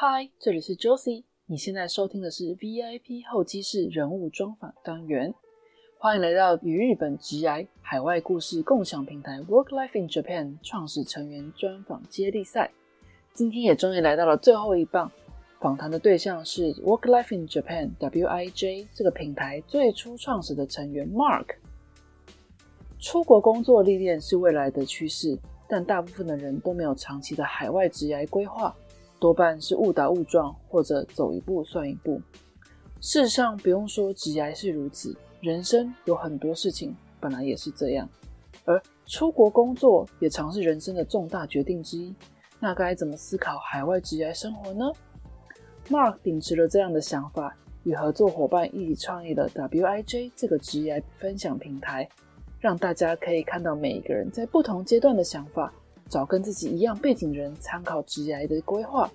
嗨，这里是 Josie，你现在收听的是 VIP 候机室人物专访单元，欢迎来到与日本直癌海外故事共享平台 Work Life in Japan 创始成员专访接力赛。今天也终于来到了最后一棒，访谈的对象是 Work Life in Japan WIJ 这个品牌最初创始的成员 Mark。出国工作历练是未来的趋势，但大部分的人都没有长期的海外职业规划。多半是误打误撞，或者走一步算一步。事实上，不用说职业是如此，人生有很多事情本来也是这样。而出国工作也常是人生的重大决定之一。那该怎么思考海外职业生活呢？Mark 秉持了这样的想法，与合作伙伴一起创立了 WIJ 这个职业分享平台，让大家可以看到每一个人在不同阶段的想法。找跟自己一样背景的人参考职业的规划，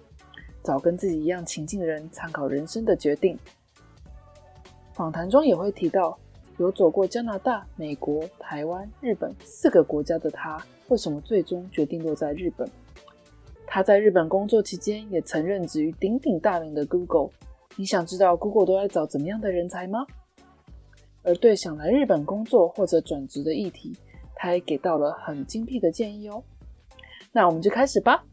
找跟自己一样情境的人参考人生的决定。访谈中也会提到，有走过加拿大、美国、台湾、日本四个国家的他，为什么最终决定落在日本？他在日本工作期间，也曾任职于鼎鼎大名的 Google。你想知道 Google 都在找怎么样的人才吗？而对想来日本工作或者转职的议题，他也给到了很精辟的建议哦。那我们就开始吧。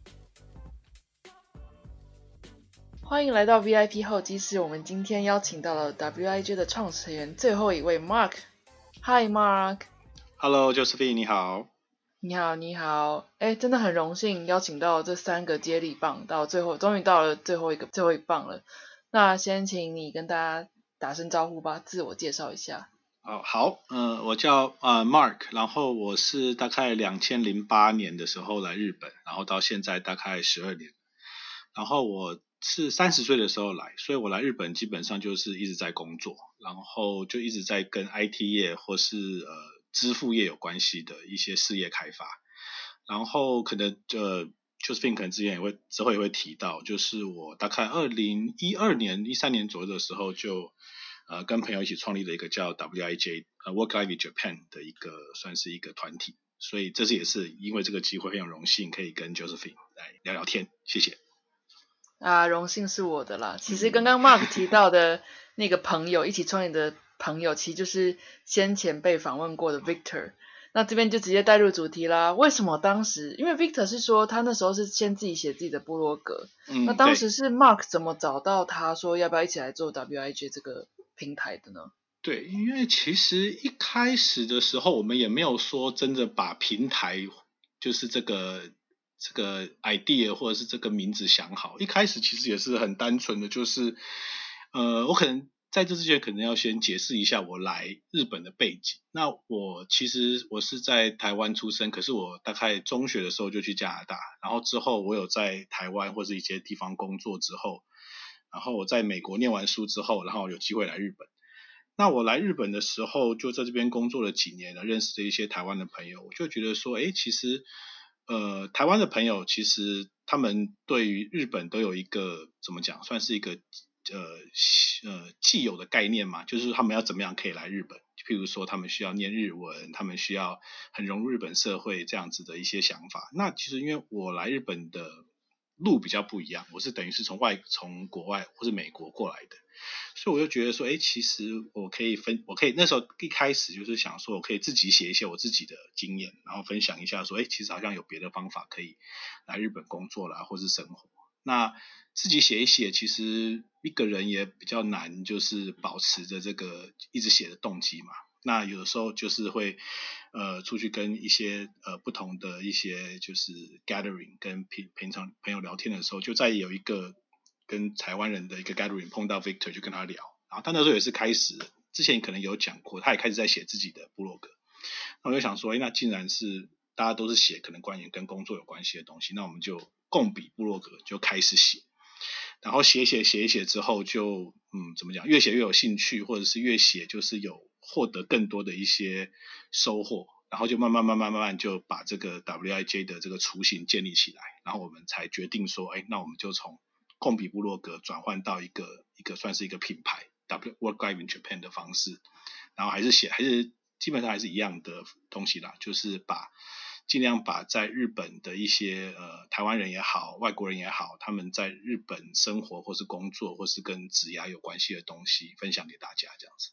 欢迎来到 VIP 候机室。我们今天邀请到了 WIJ 的创始人最后一位 Mark。Hi Mark。Hello，Josephine，你好。你好，你好。哎，真的很荣幸邀请到这三个接力棒，到最后终于到了最后一个最后一棒了。那先请你跟大家打声招呼吧，自我介绍一下。哦，好，嗯，我叫呃 Mark，然后我是大概两千零八年的时候来日本，然后到现在大概十二年，然后我是三十岁的时候来，所以我来日本基本上就是一直在工作，然后就一直在跟 IT 业或是呃支付业有关系的一些事业开发，然后可能呃 Josephine 可能之前也会之后也会提到，就是我大概二零一二年一三年左右的时候就。呃，跟朋友一起创立了一个叫 WIJ 呃 Work Life Japan 的一个算是一个团体，所以这次也是因为这个机会，非常荣幸可以跟 Josephine 来聊聊天，谢谢。啊，荣幸是我的啦。其实刚刚 Mark 提到的那个朋友，一起创业的朋友，其实就是先前被访问过的 Victor。那这边就直接带入主题啦。为什么当时？因为 Victor 是说他那时候是先自己写自己的部落格。嗯。那当时是 Mark 怎么找到他说要不要一起来做 WIJ 这个？平台的呢？对，因为其实一开始的时候，我们也没有说真的把平台就是这个这个 idea 或者是这个名字想好。一开始其实也是很单纯的，就是呃，我可能在这之前可能要先解释一下我来日本的背景。那我其实我是在台湾出生，可是我大概中学的时候就去加拿大，然后之后我有在台湾或者一些地方工作之后。然后我在美国念完书之后，然后有机会来日本。那我来日本的时候，就在这边工作了几年了，认识了一些台湾的朋友。我就觉得说，哎，其实，呃，台湾的朋友其实他们对于日本都有一个怎么讲，算是一个呃呃既有的概念嘛，就是他们要怎么样可以来日本。譬如说，他们需要念日文，他们需要很融入日本社会这样子的一些想法。那其实因为我来日本的。路比较不一样，我是等于是从外从国外或是美国过来的，所以我就觉得说，哎，其实我可以分，我可以那时候一开始就是想说，我可以自己写一些我自己的经验，然后分享一下，说，哎，其实好像有别的方法可以来日本工作啦，或是生活。那自己写一写，其实一个人也比较难，就是保持着这个一直写的动机嘛。那有的时候就是会，呃，出去跟一些呃不同的一些就是 gathering，跟平平常朋友聊天的时候，就在有一个跟台湾人的一个 gathering 碰到 Victor 就跟他聊，然后他那时候也是开始，之前可能有讲过，他也开始在写自己的部落格，那我就想说，哎，那既然是大家都是写可能关于跟工作有关系的东西，那我们就共笔部落格就开始写，然后写写写一写之后，就嗯怎么讲，越写越有兴趣，或者是越写就是有。获得更多的一些收获，然后就慢慢慢慢慢慢就把这个 WIJ 的这个雏形建立起来，然后我们才决定说，哎，那我们就从控笔部落格转换到一个一个算是一个品牌 W Work Life in Japan 的方式，然后还是写还是基本上还是一样的东西啦，就是把尽量把在日本的一些呃台湾人也好，外国人也好，他们在日本生活或是工作或是跟职涯有关系的东西分享给大家，这样子。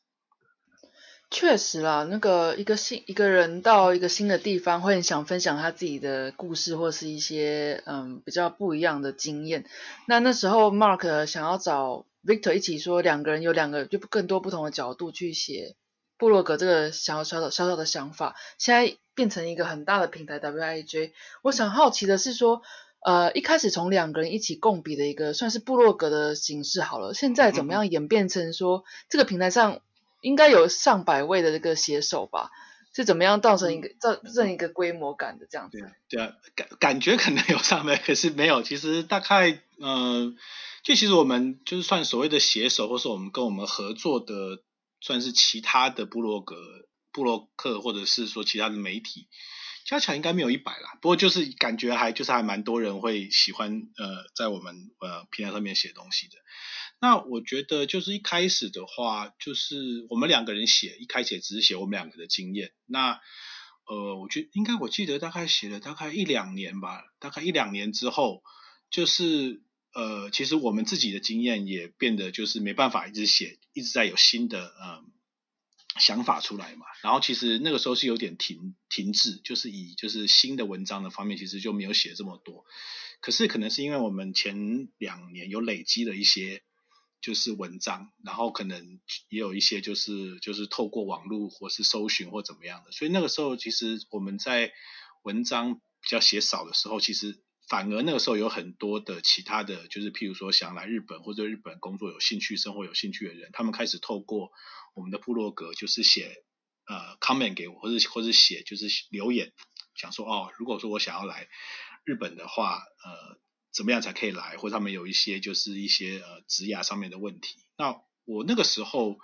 确实啦，那个一个新一个人到一个新的地方，会很想分享他自己的故事，或是一些嗯比较不一样的经验。那那时候 Mark 想要找 Victor 一起说，两个人有两个就更多不同的角度去写布洛格这个小小的小小的想法，现在变成一个很大的平台 WIJ。我想好奇的是说，呃，一开始从两个人一起共笔的一个算是部落格的形式好了，现在怎么样演变成说这个平台上？应该有上百位的这个写手吧？是怎么样造成一个造成一个规模感的这样子？对啊，感感觉可能有上百，可是没有。其实大概，嗯，就其实我们就是算所谓的写手，或是我们跟我们合作的，算是其他的部落格、部落客，或者是说其他的媒体，加起来应该没有一百啦。不过就是感觉还就是还蛮多人会喜欢呃，在我们呃平台上面写东西的。那我觉得就是一开始的话，就是我们两个人写，一开始也只是写我们两个的经验。那呃，我觉应该我记得大概写了大概一两年吧，大概一两年之后，就是呃，其实我们自己的经验也变得就是没办法一直写，一直在有新的呃想法出来嘛。然后其实那个时候是有点停停滞，就是以就是新的文章的方面，其实就没有写这么多。可是可能是因为我们前两年有累积了一些。就是文章，然后可能也有一些就是就是透过网络或是搜寻或怎么样的，所以那个时候其实我们在文章比较写少的时候，其实反而那个时候有很多的其他的就是譬如说想来日本或者日本工作有兴趣、生活有兴趣的人，他们开始透过我们的部落格就是写呃 comment 给我，或者或者写就是留言，想说哦，如果说我想要来日本的话，呃。怎么样才可以来？或者他们有一些就是一些呃职涯上面的问题。那我那个时候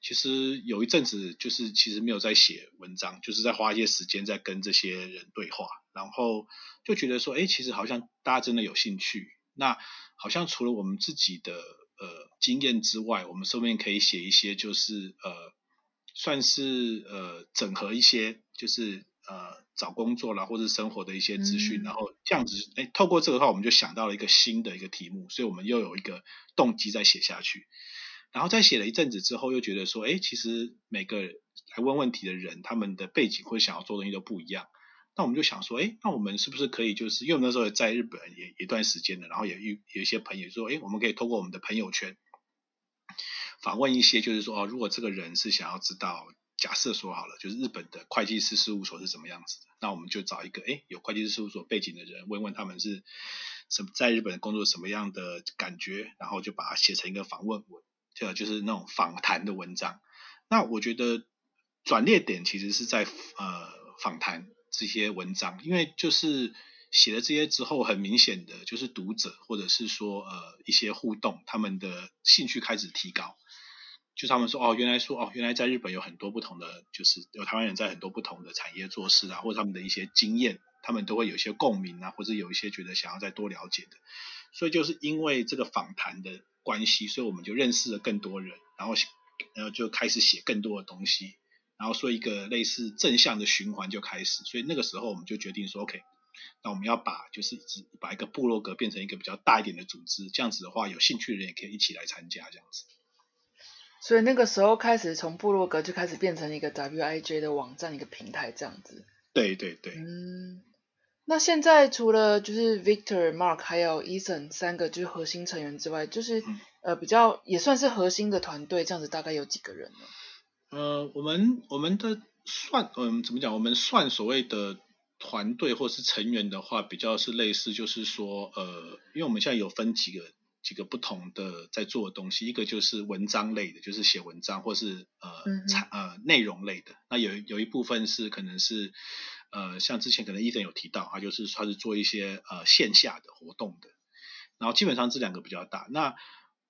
其实有一阵子就是其实没有在写文章，就是在花一些时间在跟这些人对话，然后就觉得说，哎，其实好像大家真的有兴趣。那好像除了我们自己的呃经验之外，我们顺便可以写一些就是呃算是呃整合一些就是呃。找工作啦，或者生活的一些资讯，然后这样子，哎，透过这个话，我们就想到了一个新的一个题目，所以我们又有一个动机在写下去。然后在写了一阵子之后，又觉得说，哎，其实每个来问问题的人，他们的背景或想要做东西都不一样。那我们就想说，哎，那我们是不是可以，就是因为我们那时候在日本也一段时间了，然后也有有一些朋友说，哎，我们可以透过我们的朋友圈访问一些，就是说，哦，如果这个人是想要知道。假设说好了，就是日本的会计师事务所是怎么样子的，那我们就找一个哎有会计师事务所背景的人，问问他们是什么在日本工作什么样的感觉，然后就把它写成一个访问文，就就是那种访谈的文章。那我觉得转捩点其实是在呃访谈这些文章，因为就是写了这些之后，很明显的就是读者或者是说呃一些互动，他们的兴趣开始提高。就他们说哦，原来说哦，原来在日本有很多不同的，就是有台湾人在很多不同的产业做事啊，或者他们的一些经验，他们都会有一些共鸣啊，或者有一些觉得想要再多了解的。所以就是因为这个访谈的关系，所以我们就认识了更多人，然后然后就开始写更多的东西，然后说一个类似正向的循环就开始。所以那个时候我们就决定说，OK，那我们要把就是把一个部落格变成一个比较大一点的组织，这样子的话，有兴趣的人也可以一起来参加这样子。所以那个时候开始，从部落格就开始变成一个 WIJ 的网站，一个平台这样子。对对对。嗯，那现在除了就是 Victor、Mark 还有 Ethan 三个就是核心成员之外，就是呃比较也算是核心的团队，这样子大概有几个人呢？呃，我们我们的算嗯怎么讲？我们算所谓的团队或是成员的话，比较是类似，就是说呃，因为我们现在有分几个。几个不同的在做的东西，一个就是文章类的，就是写文章或是呃产呃内容类的。那有有一部分是可能是呃像之前可能伊森有提到，他就是他是做一些呃线下的活动的。然后基本上这两个比较大。那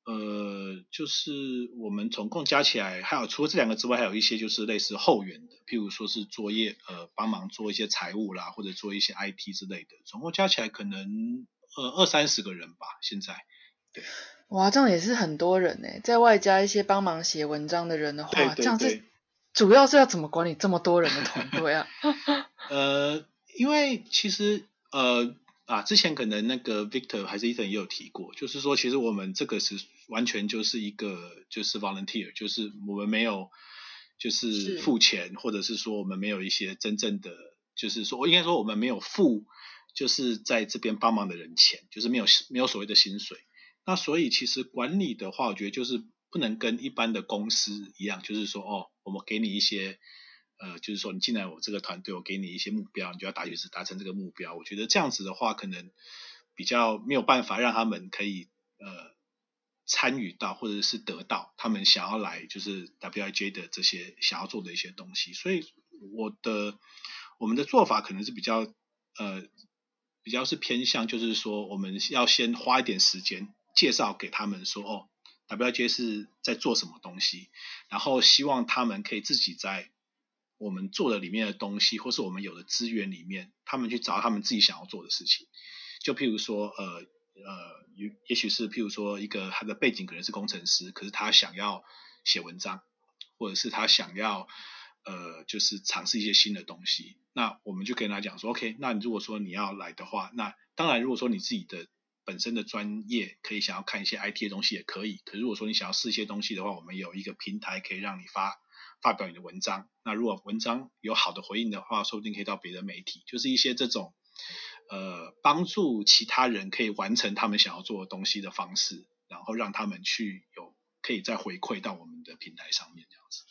呃就是我们总共加起来，还有除了这两个之外，还有一些就是类似后援的，譬如说是作业呃帮忙做一些财务啦，或者做一些 IT 之类的。总共加起来可能呃二三十个人吧，现在。哇，这样也是很多人呢，在外加一些帮忙写文章的人的话，这样子主要是要怎么管理这么多人的团队啊？呃，因为其实呃啊，之前可能那个 Victor 还是 Ethan 也有提过，就是说其实我们这个是完全就是一个就是 volunteer，就是我们没有就是付钱，或者是说我们没有一些真正的，就是说我应该说我们没有付就是在这边帮忙的人钱，就是没有没有所谓的薪水。那所以其实管理的话，我觉得就是不能跟一般的公司一样，就是说哦，我们给你一些。呃，就是说你进来我这个团队，我给你一些目标，你就要达是达成这个目标。我觉得这样子的话，可能比较没有办法让他们可以呃参与到或者是得到他们想要来就是 WIJ 的这些想要做的一些东西。所以我的我们的做法可能是比较呃比较是偏向，就是说我们要先花一点时间介绍给他们说哦，WJ 是在做什么东西，然后希望他们可以自己在。我们做的里面的东西，或是我们有的资源里面，他们去找他们自己想要做的事情。就譬如说，呃呃，也也许是譬如说，一个他的背景可能是工程师，可是他想要写文章，或者是他想要呃，就是尝试一些新的东西。那我们就跟他讲说，OK，那如果说你要来的话，那当然如果说你自己的本身的专业可以想要看一些 IT 的东西也可以。可是如果说你想要试一些东西的话，我们有一个平台可以让你发。发表你的文章，那如果文章有好的回应的话，说不定可以到别的媒体，就是一些这种呃帮助其他人可以完成他们想要做的东西的方式，然后让他们去有可以再回馈到我们的平台上面这样子。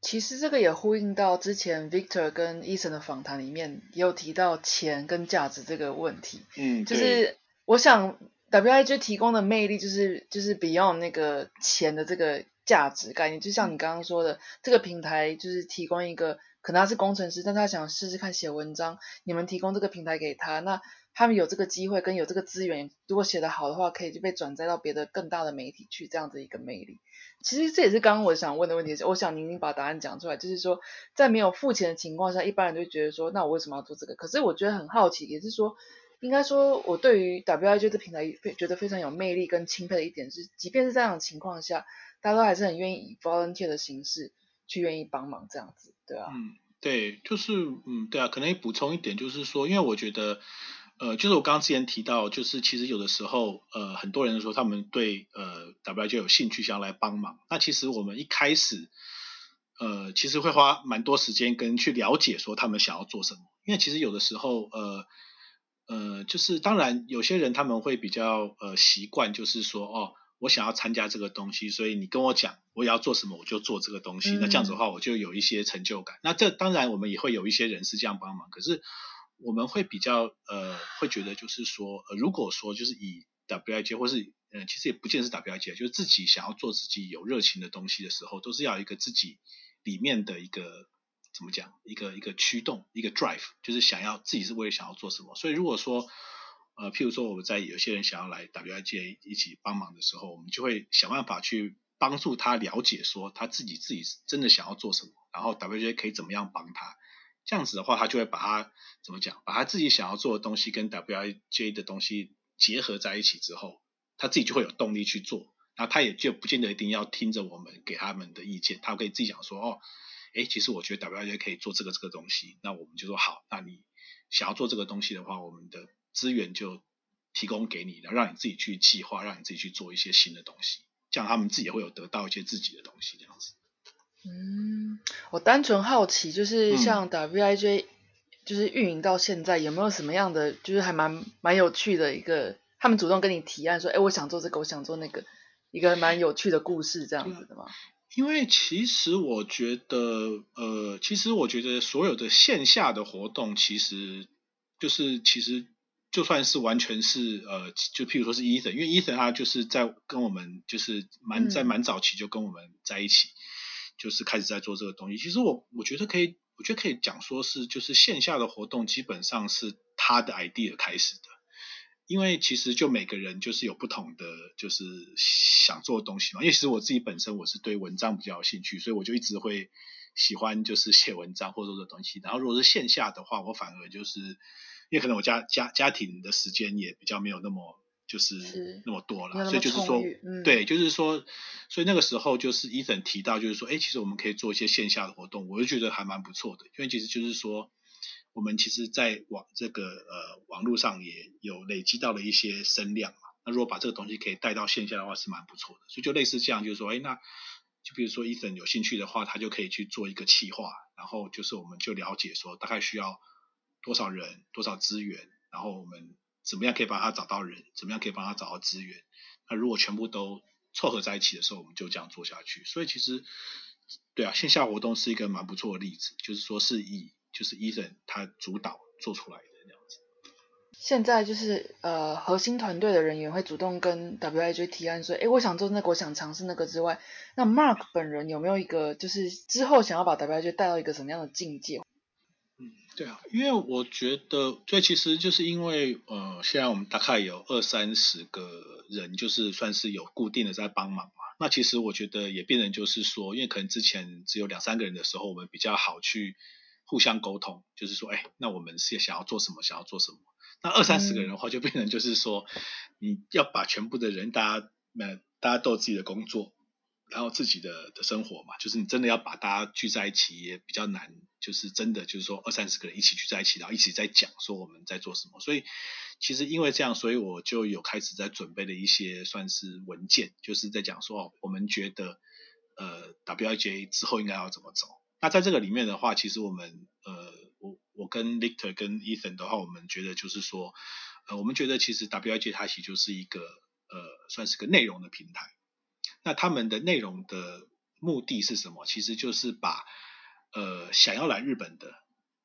其实这个也呼应到之前 Victor 跟 Eason 的访谈里面也有提到钱跟价值这个问题。嗯，就是我想 WIG 提供的魅力就是就是 Beyond 那个钱的这个。价值概念，就像你刚刚说的，这个平台就是提供一个，可能他是工程师，但他想试试看写文章，你们提供这个平台给他，那他们有这个机会跟有这个资源，如果写得好的话，可以就被转载到别的更大的媒体去，这样子一个魅力。其实这也是刚刚我想问的问题，我想您您把答案讲出来，就是说在没有付钱的情况下，一般人就觉得说，那我为什么要做这个？可是我觉得很好奇，也是说，应该说我对于 WIG 这平台非觉得非常有魅力跟钦佩的一点是，即便是这样的情况下。大家都还是很愿意以 volunteer 的形式去愿意帮忙这样子，对啊。嗯，对，就是嗯，对啊，可能补充一点就是说，因为我觉得，呃，就是我刚刚之前提到，就是其实有的时候，呃，很多人说他们对呃 wi 就有兴趣想要来帮忙，那其实我们一开始，呃，其实会花蛮多时间跟去了解说他们想要做什么，因为其实有的时候，呃，呃，就是当然有些人他们会比较呃习惯，就是说哦。我想要参加这个东西，所以你跟我讲我要做什么，我就做这个东西。那这样子的话，我就有一些成就感。那这当然我们也会有一些人是这样帮忙，可是我们会比较呃，会觉得就是说，呃，如果说就是以 WIG 或是呃，其实也不见是 WIG，就是自己想要做自己有热情的东西的时候，都是要一个自己里面的一个怎么讲，一个一个驱动，一个 drive，就是想要自己是为了想要做什么。所以如果说呃，譬如说我们在有些人想要来 WIG 一起帮忙的时候，我们就会想办法去帮助他了解说他自己自己真的想要做什么，然后 WIG 可以怎么样帮他。这样子的话，他就会把他怎么讲，把他自己想要做的东西跟 W I J 的东西结合在一起之后，他自己就会有动力去做。那他也就不见得一定要听着我们给他们的意见，他可以自己讲说哦，哎，其实我觉得 WIG 可以做这个这个东西，那我们就说好，那你想要做这个东西的话，我们的。资源就提供给你，然后让你自己去计划，让你自己去做一些新的东西，这样他们自己也会有得到一些自己的东西，这样子。嗯，我单纯好奇，就是像 WIJ，就是运营到现在有没有什么样的，就是还蛮蛮有趣的一个，他们主动跟你提案说，哎，我想做这个，我想做那个，一个蛮有趣的故事，这样子的吗？因为其实我觉得，呃，其实我觉得所有的线下的活动，其实就是其实。就算是完全是呃，就譬如说是 Ethan，因为 Ethan 他就是在跟我们就是蛮在蛮早期就跟我们在一起，就是开始在做这个东西。其实我我觉得可以，我觉得可以讲说是就是线下的活动基本上是他的 idea 开始的，因为其实就每个人就是有不同的就是想做的东西嘛。因为其实我自己本身我是对文章比较有兴趣，所以我就一直会喜欢就是写文章或者说这东西。然后如果是线下的话，我反而就是。因为可能我家家家庭的时间也比较没有那么就是那么多了，所以就是说，对，就是说，所以那个时候就是 Ethan 提到，就是说，哎，其实我们可以做一些线下的活动，我就觉得还蛮不错的，因为其实就是说，我们其实在网这个呃网络上也有累积到了一些声量嘛。那如果把这个东西可以带到线下的话，是蛮不错的。所以就类似这样，就是说，哎，那就比如说 Ethan 有兴趣的话，他就可以去做一个企划，然后就是我们就了解说大概需要多少人、多少资源，然后我们怎么样可以帮他找到人，怎么样可以帮他找到资源。那如果全部都凑合在一起的时候，我们就这样做下去。所以其实，对啊，线下活动是一个蛮不错的例子，就是说是以就是 Ethan 他主导做出来的。现在就是呃，核心团队的人员会主动跟 WIJ 提案说，哎，我想做那个，我想尝试那个之外，那 Mark 本人有没有一个就是之后想要把 WIJ 带到一个什么样的境界？嗯，对啊，因为我觉得，这其实就是因为呃，现在我们大概有二三十个人，就是算是有固定的在帮忙嘛。那其实我觉得也变成就是说，因为可能之前只有两三个人的时候，我们比较好去互相沟通，就是说，哎，那我们是想要做什么，想要做什么。那二三十个人的话，就变成就是说，你要把全部的人，大家那大家都有自己的工作，然后自己的的生活嘛，就是你真的要把大家聚在一起也比较难，就是真的就是说二三十个人一起聚在一起，然后一起在讲说我们在做什么。所以其实因为这样，所以我就有开始在准备了一些算是文件，就是在讲说我们觉得呃 WIJ 之后应该要怎么走。那在这个里面的话，其实我们呃。我我跟 Victor 跟 Ethan 的话，我们觉得就是说，呃，我们觉得其实 WIJ 它其实就是一个呃，算是个内容的平台。那他们的内容的目的是什么？其实就是把呃想要来日本的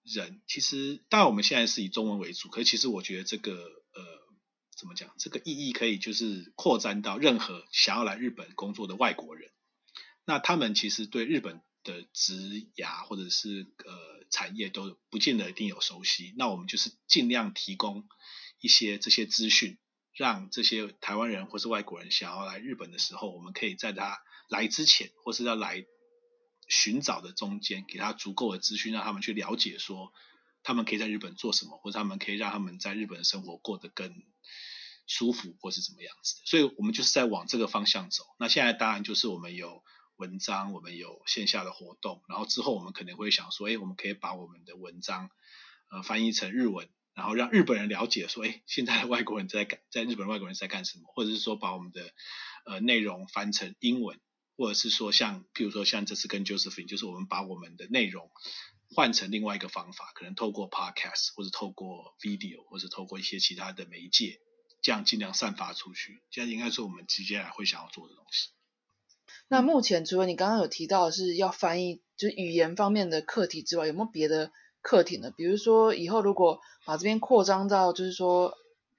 人，其实当然我们现在是以中文为主，可是其实我觉得这个呃怎么讲，这个意义可以就是扩展到任何想要来日本工作的外国人。那他们其实对日本的职涯或者是呃产业都不见得一定有熟悉，那我们就是尽量提供一些这些资讯，让这些台湾人或是外国人想要来日本的时候，我们可以在他来之前或是要来寻找的中间，给他足够的资讯，让他们去了解说他们可以在日本做什么，或者他们可以让他们在日本的生活过得更舒服，或是怎么样子的。所以我们就是在往这个方向走。那现在当然就是我们有。文章我们有线下的活动，然后之后我们可能会想说，哎，我们可以把我们的文章呃翻译成日文，然后让日本人了解说，哎，现在的外国人在干，在日本外国人在干什么，或者是说把我们的呃内容翻成英文，或者是说像譬如说像这次跟 Josephine，就是我们把我们的内容换成另外一个方法，可能透过 Podcast 或者透过 Video 或者透过一些其他的媒介，这样尽量散发出去，这样应该是我们接下来会想要做的东西。那目前除了你刚刚有提到是要翻译，就是语言方面的课题之外，有没有别的课题呢？比如说以后如果把这边扩张到，就是说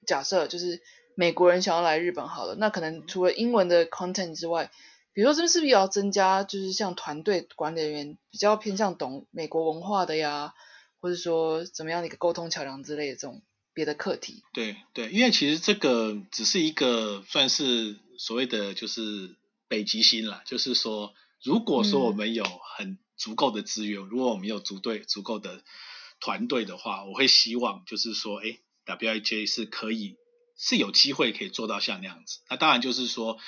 假设就是美国人想要来日本好了，那可能除了英文的 content 之外，比如说这边是不是也要增加，就是像团队管理人员比较偏向懂美国文化的呀，或者说怎么样的一个沟通桥梁之类的这种别的课题？对对，因为其实这个只是一个算是所谓的就是。北极星了，就是说，如果说我们有很足够的资源，如果我们有足队足够的团队的话，我会希望就是说，哎，WIJ 是可以是有机会可以做到像那样子。那当然就是说，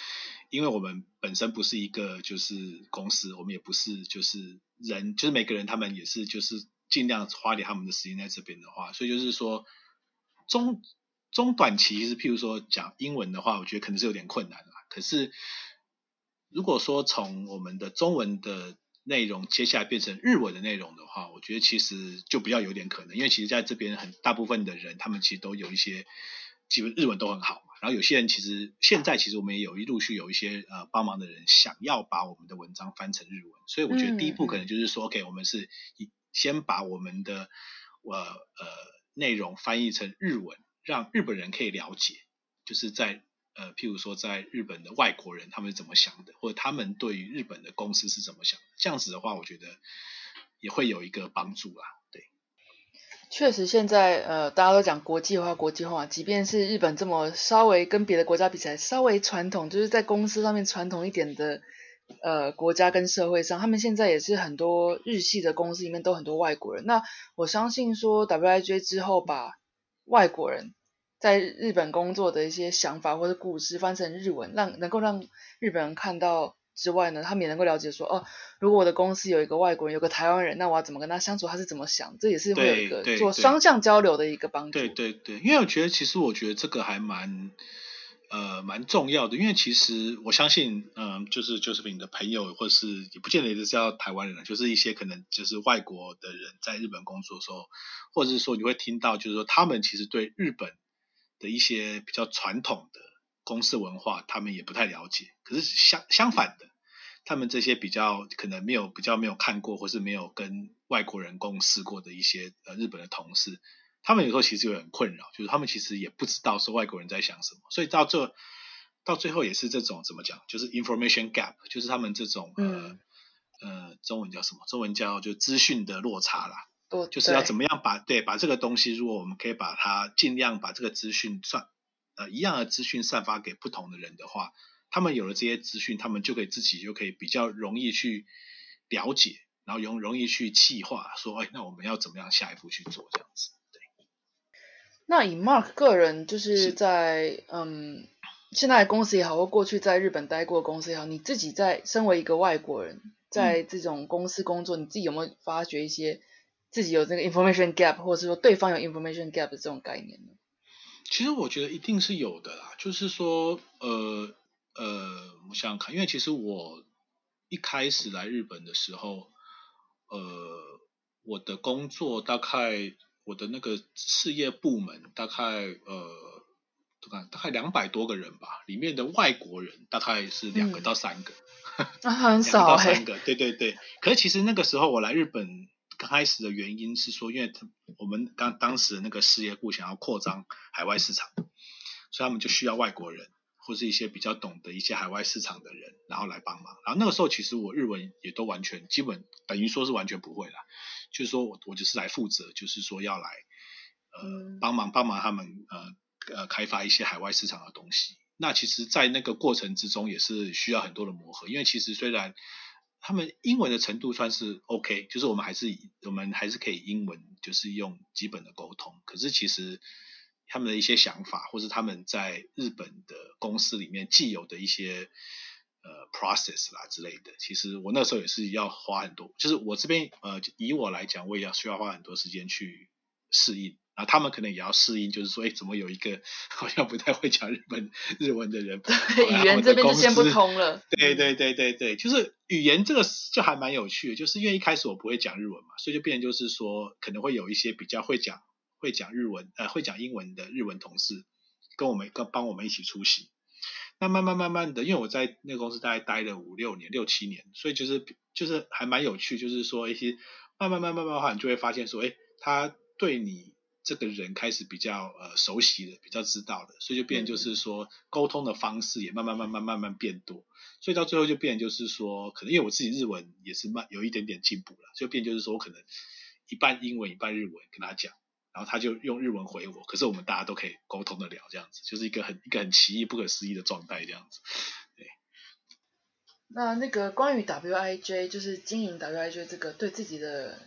因为我们本身不是一个就是公司，我们也不是就是人，就是每个人他们也是就是尽量花点他们的时间在这边的话，所以就是说中中短期是譬如说讲英文的话，我觉得可能是有点困难了。可是如果说从我们的中文的内容接下来变成日文的内容的话，我觉得其实就比较有点可能，因为其实在这边很大部分的人，他们其实都有一些基本日文都很好嘛。然后有些人其实现在其实我们也有一陆续有一些呃帮忙的人想要把我们的文章翻成日文，所以我觉得第一步可能就是说，OK，我们是以先把我们的呃呃内容翻译成日文，让日本人可以了解，就是在。呃，譬如说，在日本的外国人他们怎么想的，或者他们对于日本的公司是怎么想的？这样子的话，我觉得也会有一个帮助啦。对，确实，现在呃，大家都讲国际化，国际化，即便是日本这么稍微跟别的国家比起来稍微传统，就是在公司上面传统一点的呃国家跟社会上，他们现在也是很多日系的公司里面都很多外国人。那我相信说，WIJ 之后把外国人。在日本工作的一些想法或者故事翻成日文，让能够让日本人看到之外呢，他们也能够了解说，哦，如果我的公司有一个外国人，有个台湾人，那我要怎么跟他相处？他是怎么想？这也是会有一个做双向交流的一个帮助。对对对，因为我觉得，其实我觉得这个还蛮呃蛮重要的，因为其实我相信，嗯，就是就是你的朋友，或是也不见得是叫台湾人，就是一些可能就是外国的人在日本工作的时候，或者是说你会听到，就是说他们其实对日本的一些比较传统的。公司文化他们也不太了解，可是相相反的，他们这些比较可能没有比较没有看过或是没有跟外国人共事过的一些呃日本的同事，他们有时候其实有很困扰，就是他们其实也不知道说外国人在想什么，所以到这到最后也是这种怎么讲，就是 information gap，就是他们这种呃呃中文叫什么？中文叫就资讯的落差啦，就是要怎么样把对把这个东西，如果我们可以把它尽量把这个资讯算。呃，一样的资讯散发给不同的人的话，他们有了这些资讯，他们就可以自己就可以比较容易去了解，然后容容易去计划，说，哎，那我们要怎么样下一步去做这样子？对。那以 Mark 个人就是在嗯，现在公司也好，或过去在日本待过公司也好，你自己在身为一个外国人，在这种公司工作，你自己有没有发觉一些自己有这个 information gap，或者是说对方有 information gap 的这种概念呢？其实我觉得一定是有的啦，就是说，呃呃，我想想看，因为其实我一开始来日本的时候，呃，我的工作大概我的那个事业部门大概呃，看大概两百多个人吧，里面的外国人大概是两个到三个，很少三个，对对对。可是其实那个时候我来日本。刚开始的原因是说，因为他我们当当时的那个事业部想要扩张海外市场，所以他们就需要外国人或是一些比较懂得一些海外市场的人，然后来帮忙。然后那个时候其实我日文也都完全基本等于说是完全不会了，就是说我我就是来负责，就是说要来呃帮忙帮忙他们呃呃开发一些海外市场的东西。那其实，在那个过程之中也是需要很多的磨合，因为其实虽然。他们英文的程度算是 OK，就是我们还是我们还是可以英文，就是用基本的沟通。可是其实他们的一些想法，或是他们在日本的公司里面既有的一些呃 process 啦之类的，其实我那时候也是要花很多，就是我这边呃以我来讲，我也要需要花很多时间去适应。啊，他们可能也要适应，就是说，哎，怎么有一个好像不太会讲日本日文的人？对，语言这边就先不通了。对对对对对，就是语言这个就还蛮有趣的，就是因为一开始我不会讲日文嘛，所以就变成就是说，可能会有一些比较会讲会讲日文呃会讲英文的日文同事跟我们跟帮我们一起出席。那慢慢慢慢的，因为我在那个公司大概待了五六年六七年，所以就是就是还蛮有趣，就是说一些慢慢慢慢慢的话，你就会发现说，哎，他对你。这个人开始比较呃熟悉的，比较知道的，所以就变就是说沟通的方式也慢慢慢慢慢慢变多，所以到最后就变就是说，可能因为我自己日文也是慢有一点点进步了，就变就是说我可能一半英文一半日文跟他讲，然后他就用日文回我，可是我们大家都可以沟通的了，这样子就是一个很一个很奇异不可思议的状态这样子。对。那那个关于 WIJ 就是经营 WIJ 这个对自己的。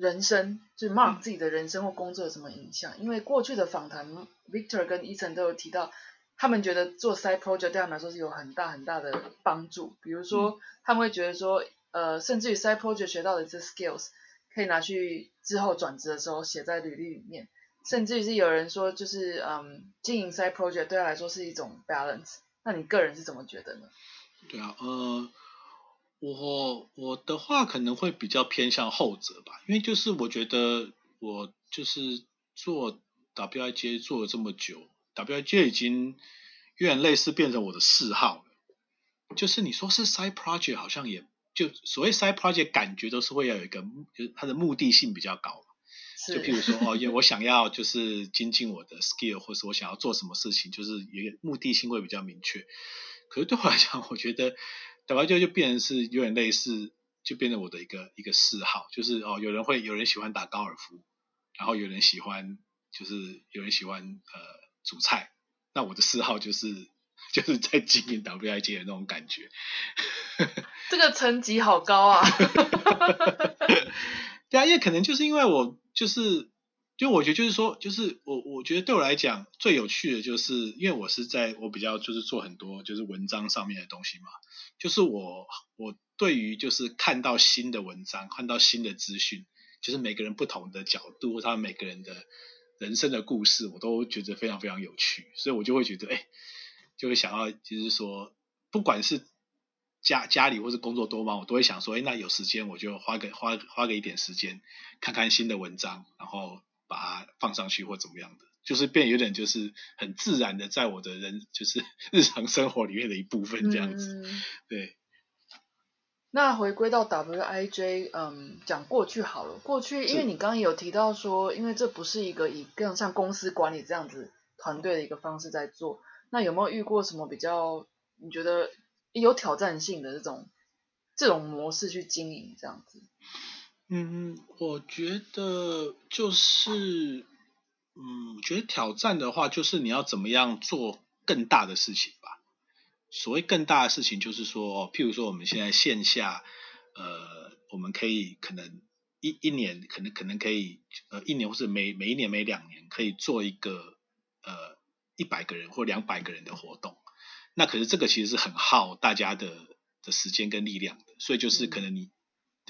人生就是 Mark 自己的人生或工作有什么影响？因为过去的访谈，Victor 跟 Ethan 都有提到，他们觉得做 side project 对他们来说是有很大很大的帮助。比如说，他们会觉得说，呃，甚至于 side project 学到的这 skills 可以拿去之后转职的时候写在履历里面。甚至于是有人说，就是嗯，经营 side project 对他来说是一种 balance。那你个人是怎么觉得呢？对啊，呃。我我的话可能会比较偏向后者吧，因为就是我觉得我就是做 WIJ 做了这么久，WIJ 已经有点类似变成我的嗜好了。就是你说是 side project，好像也就所谓 side project，感觉都是会要有一个，就是它的目的性比较高。就譬如说哦，因为我想要就是精进我的 skill，或是我想要做什么事情，就是一个目的性会比较明确。可是对我来讲，我觉得。打麻将就变成是有点类似，就变成我的一个一个嗜好，就是哦，有人会有人喜欢打高尔夫，然后有人喜欢就是有人喜欢呃煮菜，那我的嗜好就是 就是在经营 WIG 的那种感觉。这个层级好高啊！对啊，因为可能就是因为我就是就我觉得就是说，就是我我觉得对我来讲最有趣的就是，因为我是在我比较就是做很多就是文章上面的东西嘛，就是我我对于就是看到新的文章，看到新的资讯，就是每个人不同的角度，他每个人的人生的故事，我都觉得非常非常有趣，所以我就会觉得，哎，就会想要就是说，不管是家家里或是工作多忙，我都会想说，哎，那有时间我就花个花花个一点时间看看新的文章，然后。把它放上去或怎么样的，就是变有点就是很自然的在我的人就是 日常生活里面的一部分这样子，对。那回归到 Wij，嗯，讲过去好了。过去因为你刚刚有提到说，因为这不是一个以更像公司管理这样子团队的一个方式在做，那有没有遇过什么比较你觉得有挑战性的这种这种模式去经营这样子？嗯，我觉得就是，嗯，我觉得挑战的话，就是你要怎么样做更大的事情吧。所谓更大的事情，就是说，譬如说我们现在线下，呃，我们可以可能一一年，可能可能可以，呃，一年或是每每一年每两年可以做一个呃一百个人或两百个人的活动。那可是这个其实是很耗大家的的时间跟力量的，所以就是可能你。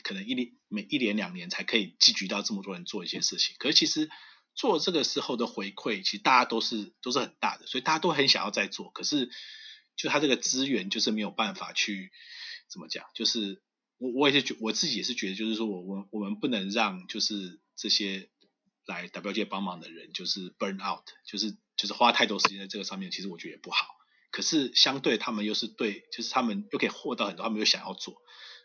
可能一年每一年两年才可以聚集到这么多人做一些事情，可是其实做这个时候的回馈，其实大家都是都是很大的，所以大家都很想要再做。可是就他这个资源就是没有办法去怎么讲，就是我我也是觉我自己也是觉得，就是说我我我们不能让就是这些来 W 界帮忙的人就是 burn out，就是就是花太多时间在这个上面，其实我觉得也不好。可是相对他们又是对，就是他们又可以获到很多，他们又想要做。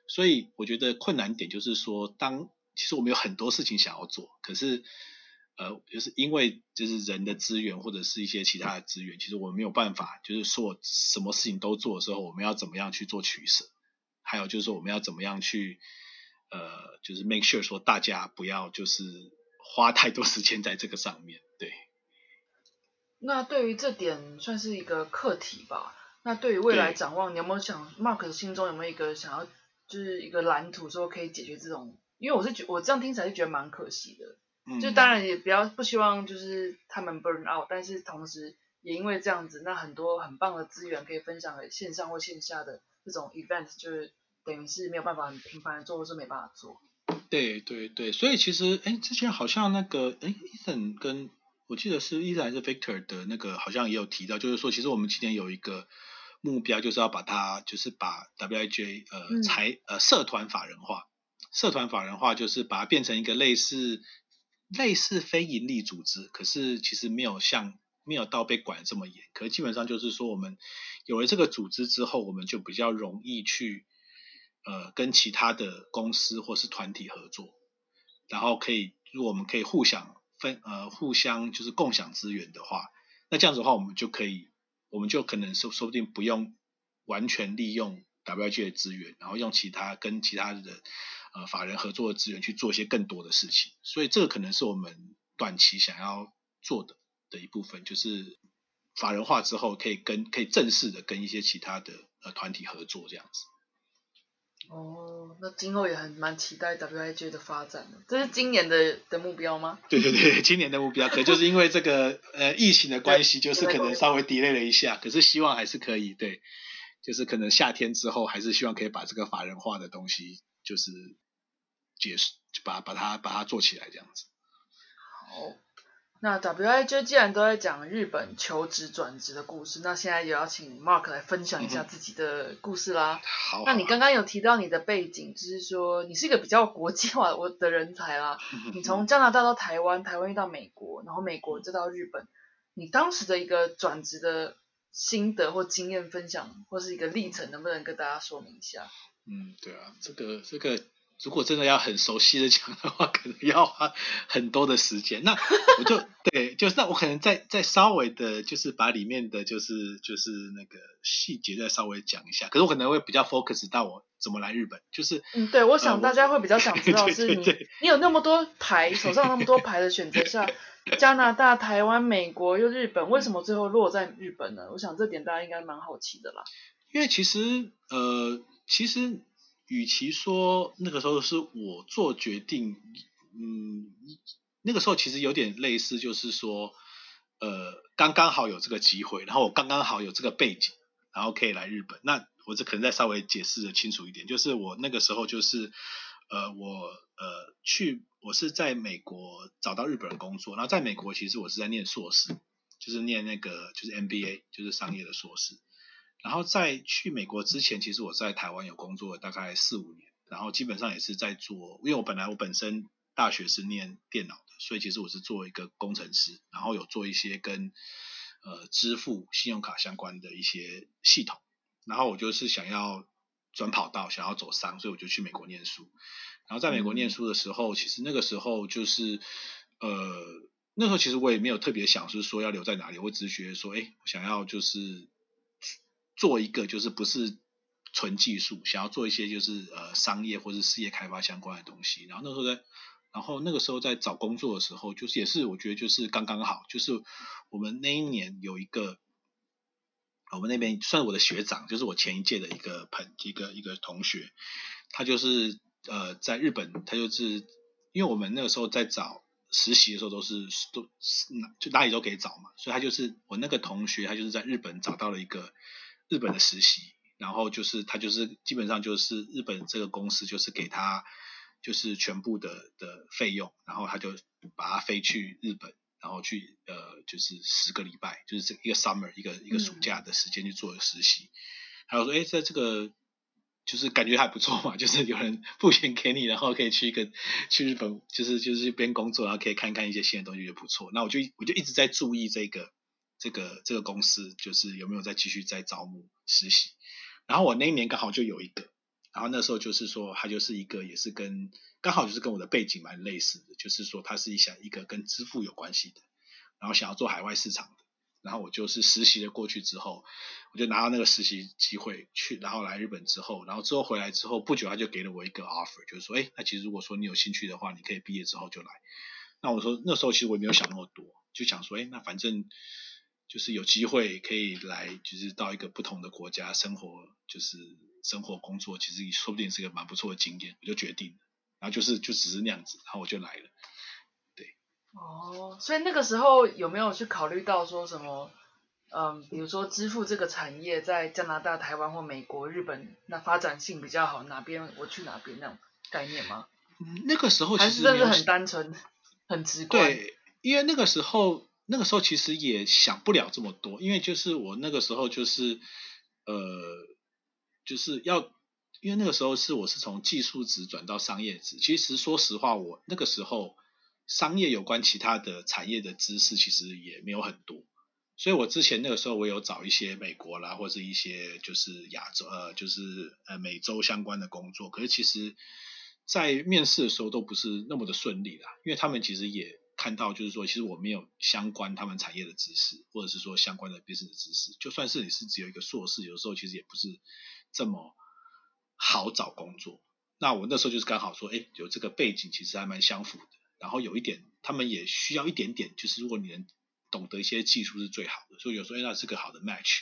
所以我觉得困难点就是说，当其实我们有很多事情想要做，可是呃，就是因为就是人的资源或者是一些其他的资源，其实我们没有办法，就是说什么事情都做的时候，我们要怎么样去做取舍？还有就是说我们要怎么样去呃，就是 make sure 说大家不要就是花太多时间在这个上面。对。那对于这点算是一个课题吧。那对于未来展望，你有没有想 Mark 心中有没有一个想要？就是一个蓝图，说可以解决这种，因为我是觉我这样听起来就觉得蛮可惜的。嗯。就当然也比较不希望就是他们 burn out，但是同时也因为这样子，那很多很棒的资源可以分享给线上或线下的这种 event，就是等于是没有办法很频繁的做，或是没办法做。对对对，所以其实哎，之前好像那个哎，Ethan 跟我记得是 Ethan 还是 Victor 的那个，好像也有提到，就是说其实我们今年有一个。目标就是要把它，就是把 WIJ 呃财呃社团法人化，社团法人化就是把它变成一个类似类似非盈利组织，可是其实没有像没有到被管这么严，可是基本上就是说我们有了这个组织之后，我们就比较容易去呃跟其他的公司或是团体合作，然后可以如果我们可以互相分呃互相就是共享资源的话，那这样子的话我们就可以。我们就可能说说不定不用完全利用 WG 的资源，然后用其他跟其他的呃法人合作的资源去做一些更多的事情，所以这个可能是我们短期想要做的的一部分，就是法人化之后可以跟可以正式的跟一些其他的呃团体合作这样子。哦，那今后也很蛮期待 WIJ 的发展的，这是今年的的目标吗？对对对，今年的目标，可就是因为这个呃疫情的关系，就是可能稍微 delay 了一下，可是希望还是可以，对，就是可能夏天之后，还是希望可以把这个法人化的东西就是结束，把把它把它做起来这样子。好。那 WIJ 既然都在讲日本求职转职的故事，那现在也要请 Mark 来分享一下自己的故事啦。好，那你刚刚有提到你的背景，就是说你是一个比较国际化的人才啦。你从加拿大到台湾，台湾到美国，然后美国再到日本，你当时的一个转职的心得或经验分享，或是一个历程，能不能跟大家说明一下？嗯，对啊，这个这个。如果真的要很熟悉的讲的话，可能要花很多的时间。那我就 对，就是那我可能再再稍微的，就是把里面的就是就是那个细节再稍微讲一下。可是我可能会比较 focus 到我怎么来日本，就是嗯，对，我想大家会比较想知道是你你有那么多牌，手上那么多牌的选择下，加拿大、台湾、美国又日本，为什么最后落在日本呢？我想这点大家应该蛮好奇的啦。因为其实呃，其实。与其说那个时候是我做决定，嗯，那个时候其实有点类似，就是说，呃，刚刚好有这个机会，然后我刚刚好有这个背景，然后可以来日本。那我这可能再稍微解释的清楚一点，就是我那个时候就是，呃，我呃去，我是在美国找到日本人工作，然后在美国其实我是在念硕士，就是念那个就是 MBA，就是商业的硕士。然后在去美国之前，其实我在台湾有工作大概四五年，然后基本上也是在做，因为我本来我本身大学是念电脑的，所以其实我是做一个工程师，然后有做一些跟呃支付、信用卡相关的一些系统，然后我就是想要转跑道，想要走商，所以我就去美国念书。然后在美国念书的时候，其实那个时候就是呃那时候其实我也没有特别想是说要留在哪里，我只是觉得说，哎，我想要就是。做一个就是不是纯技术，想要做一些就是呃商业或者事业开发相关的东西。然后那时候在，然后那个时候在找工作的时候，就是也是我觉得就是刚刚好，就是我们那一年有一个，我们那边算我的学长，就是我前一届的一个朋一个一个同学，他就是呃在日本，他就是因为我们那个时候在找实习的时候都是都哪就哪里都可以找嘛，所以他就是我那个同学，他就是在日本找到了一个。日本的实习，然后就是他就是基本上就是日本这个公司就是给他就是全部的的费用，然后他就把他飞去日本，然后去呃就是十个礼拜，就是这一个 summer 一个一个暑假的时间去做实习。还有说，哎，在这个就是感觉还不错嘛，就是有人付钱给你，然后可以去一个去日本，就是就是一边工作，然后可以看看一些新的东西，就不错。那我就我就一直在注意这个。这个这个公司就是有没有再继续再招募实习？然后我那一年刚好就有一个，然后那时候就是说他就是一个也是跟刚好就是跟我的背景蛮类似的，就是说他是想一个跟支付有关系的，然后想要做海外市场的，然后我就是实习了过去之后，我就拿到那个实习机会去，然后来日本之后，然后之后回来之后不久他就给了我一个 offer，就是说，哎，那其实如果说你有兴趣的话，你可以毕业之后就来。那我说那时候其实我也没有想那么多，就想说，哎，那反正。就是有机会可以来，就是到一个不同的国家生活，就是生活工作，其实说不定是一个蛮不错的经验，我就决定了。然后就是就只是那样子，然后我就来了。对。哦，所以那个时候有没有去考虑到说什么？嗯，比如说支付这个产业在加拿大、台湾或美国、日本，那发展性比较好，哪边我去哪边那种概念吗？嗯，那个时候还是真的很单纯，很直观。对，因为那个时候。那个时候其实也想不了这么多，因为就是我那个时候就是呃，就是要，因为那个时候是我是从技术职转到商业职。其实说实话，我那个时候商业有关其他的产业的知识其实也没有很多，所以我之前那个时候我有找一些美国啦，或者一些就是亚洲呃，就是呃美洲相关的工作，可是其实，在面试的时候都不是那么的顺利啦，因为他们其实也。看到就是说，其实我没有相关他们产业的知识，或者是说相关的 business 的知识。就算是你是只有一个硕士，有时候其实也不是这么好找工作。那我那时候就是刚好说，哎，有这个背景其实还蛮相符的。然后有一点，他们也需要一点点，就是如果你能懂得一些技术是最好的。所以有时候，哎，那是个好的 match。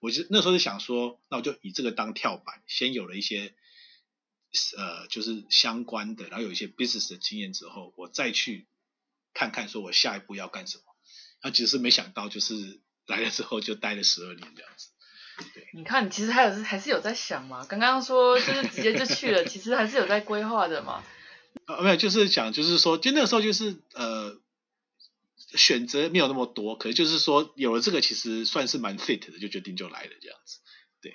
我就那时候就想说，那我就以这个当跳板，先有了一些呃，就是相关的，然后有一些 business 的经验之后，我再去。看看说我下一步要干什么，然后其实没想到就是来了之后就待了十二年这样子。对，你看，你其实还有是还是有在想嘛。刚刚说就是直接就去了，其实还是有在规划的嘛。啊，没有，就是讲就是说，就那个时候就是呃选择没有那么多，可是就是说有了这个其实算是蛮 fit 的，就决定就来了这样子。对。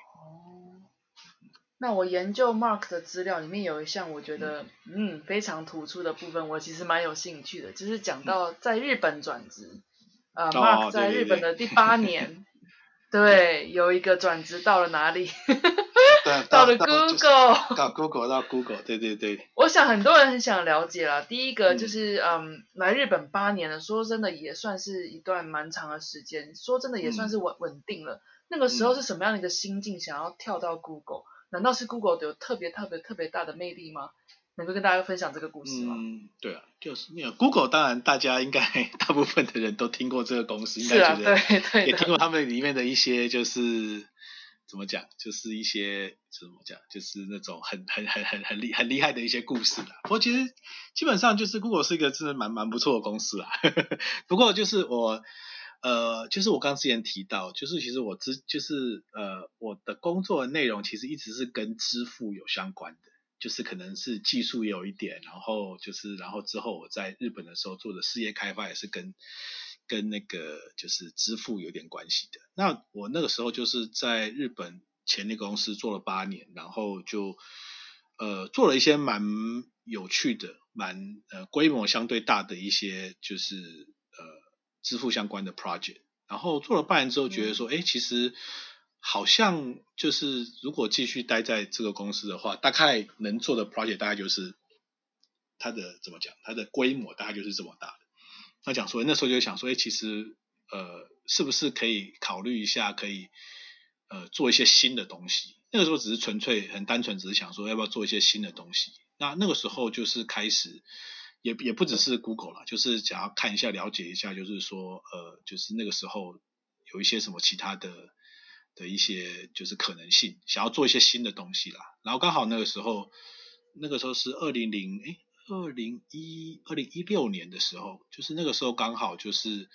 那我研究 Mark 的资料里面有一项，我觉得嗯非常突出的部分，我其实蛮有兴趣的，就是讲到在日本转职，呃，Mark 在日本的第八年，对，有一个转职到了哪里？到了 Google，到 Google 到 Google，对对对。我想很多人很想了解啦，第一个就是嗯来日本八年了，说真的也算是一段蛮长的时间，说真的也算是稳稳定了。那个时候是什么样的一个心境，想要跳到 Google？难道是 Google 有特别特别特别大的魅力吗？能够跟大家分享这个故事吗？嗯，对啊，就是那个 Google，当然大家应该 大部分的人都听过这个公司，应该觉得也听过他们里面的一些就是怎么讲，就是一些怎么讲，就是那种很很很很很厉很厉害的一些故事啦。不过其实基本上就是 Google 是一个真的蛮蛮不错的公司啦。不过就是我呃，就是我刚之前提到，就是其实我之就是呃我的工作内容其实一直是跟支付有相关的，就是可能是技术有一点，然后就是然后之后我在日本的时候做的事业开发也是跟。跟那个就是支付有点关系的。那我那个时候就是在日本前那个公司做了八年，然后就呃做了一些蛮有趣的、蛮呃规模相对大的一些就是支付相关的 project。然后做了半年之后，觉得说，哎，其实好像就是如果继续待在这个公司的话，大概能做的 project 大概就是它的怎么讲，它的规模大概就是这么大的。那讲说，那时候就想说，哎，其实呃，是不是可以考虑一下，可以呃做一些新的东西？那个时候只是纯粹很单纯，只是想说要不要做一些新的东西。那那个时候就是开始，也也不只是 Google 了，就是想要看一下、了解一下，就是说呃，就是那个时候有一些什么其他的的一些就是可能性，想要做一些新的东西啦。然后刚好那个时候，那个时候是二零零哎。二零一二零一六年的时候，就是那个时候刚好就是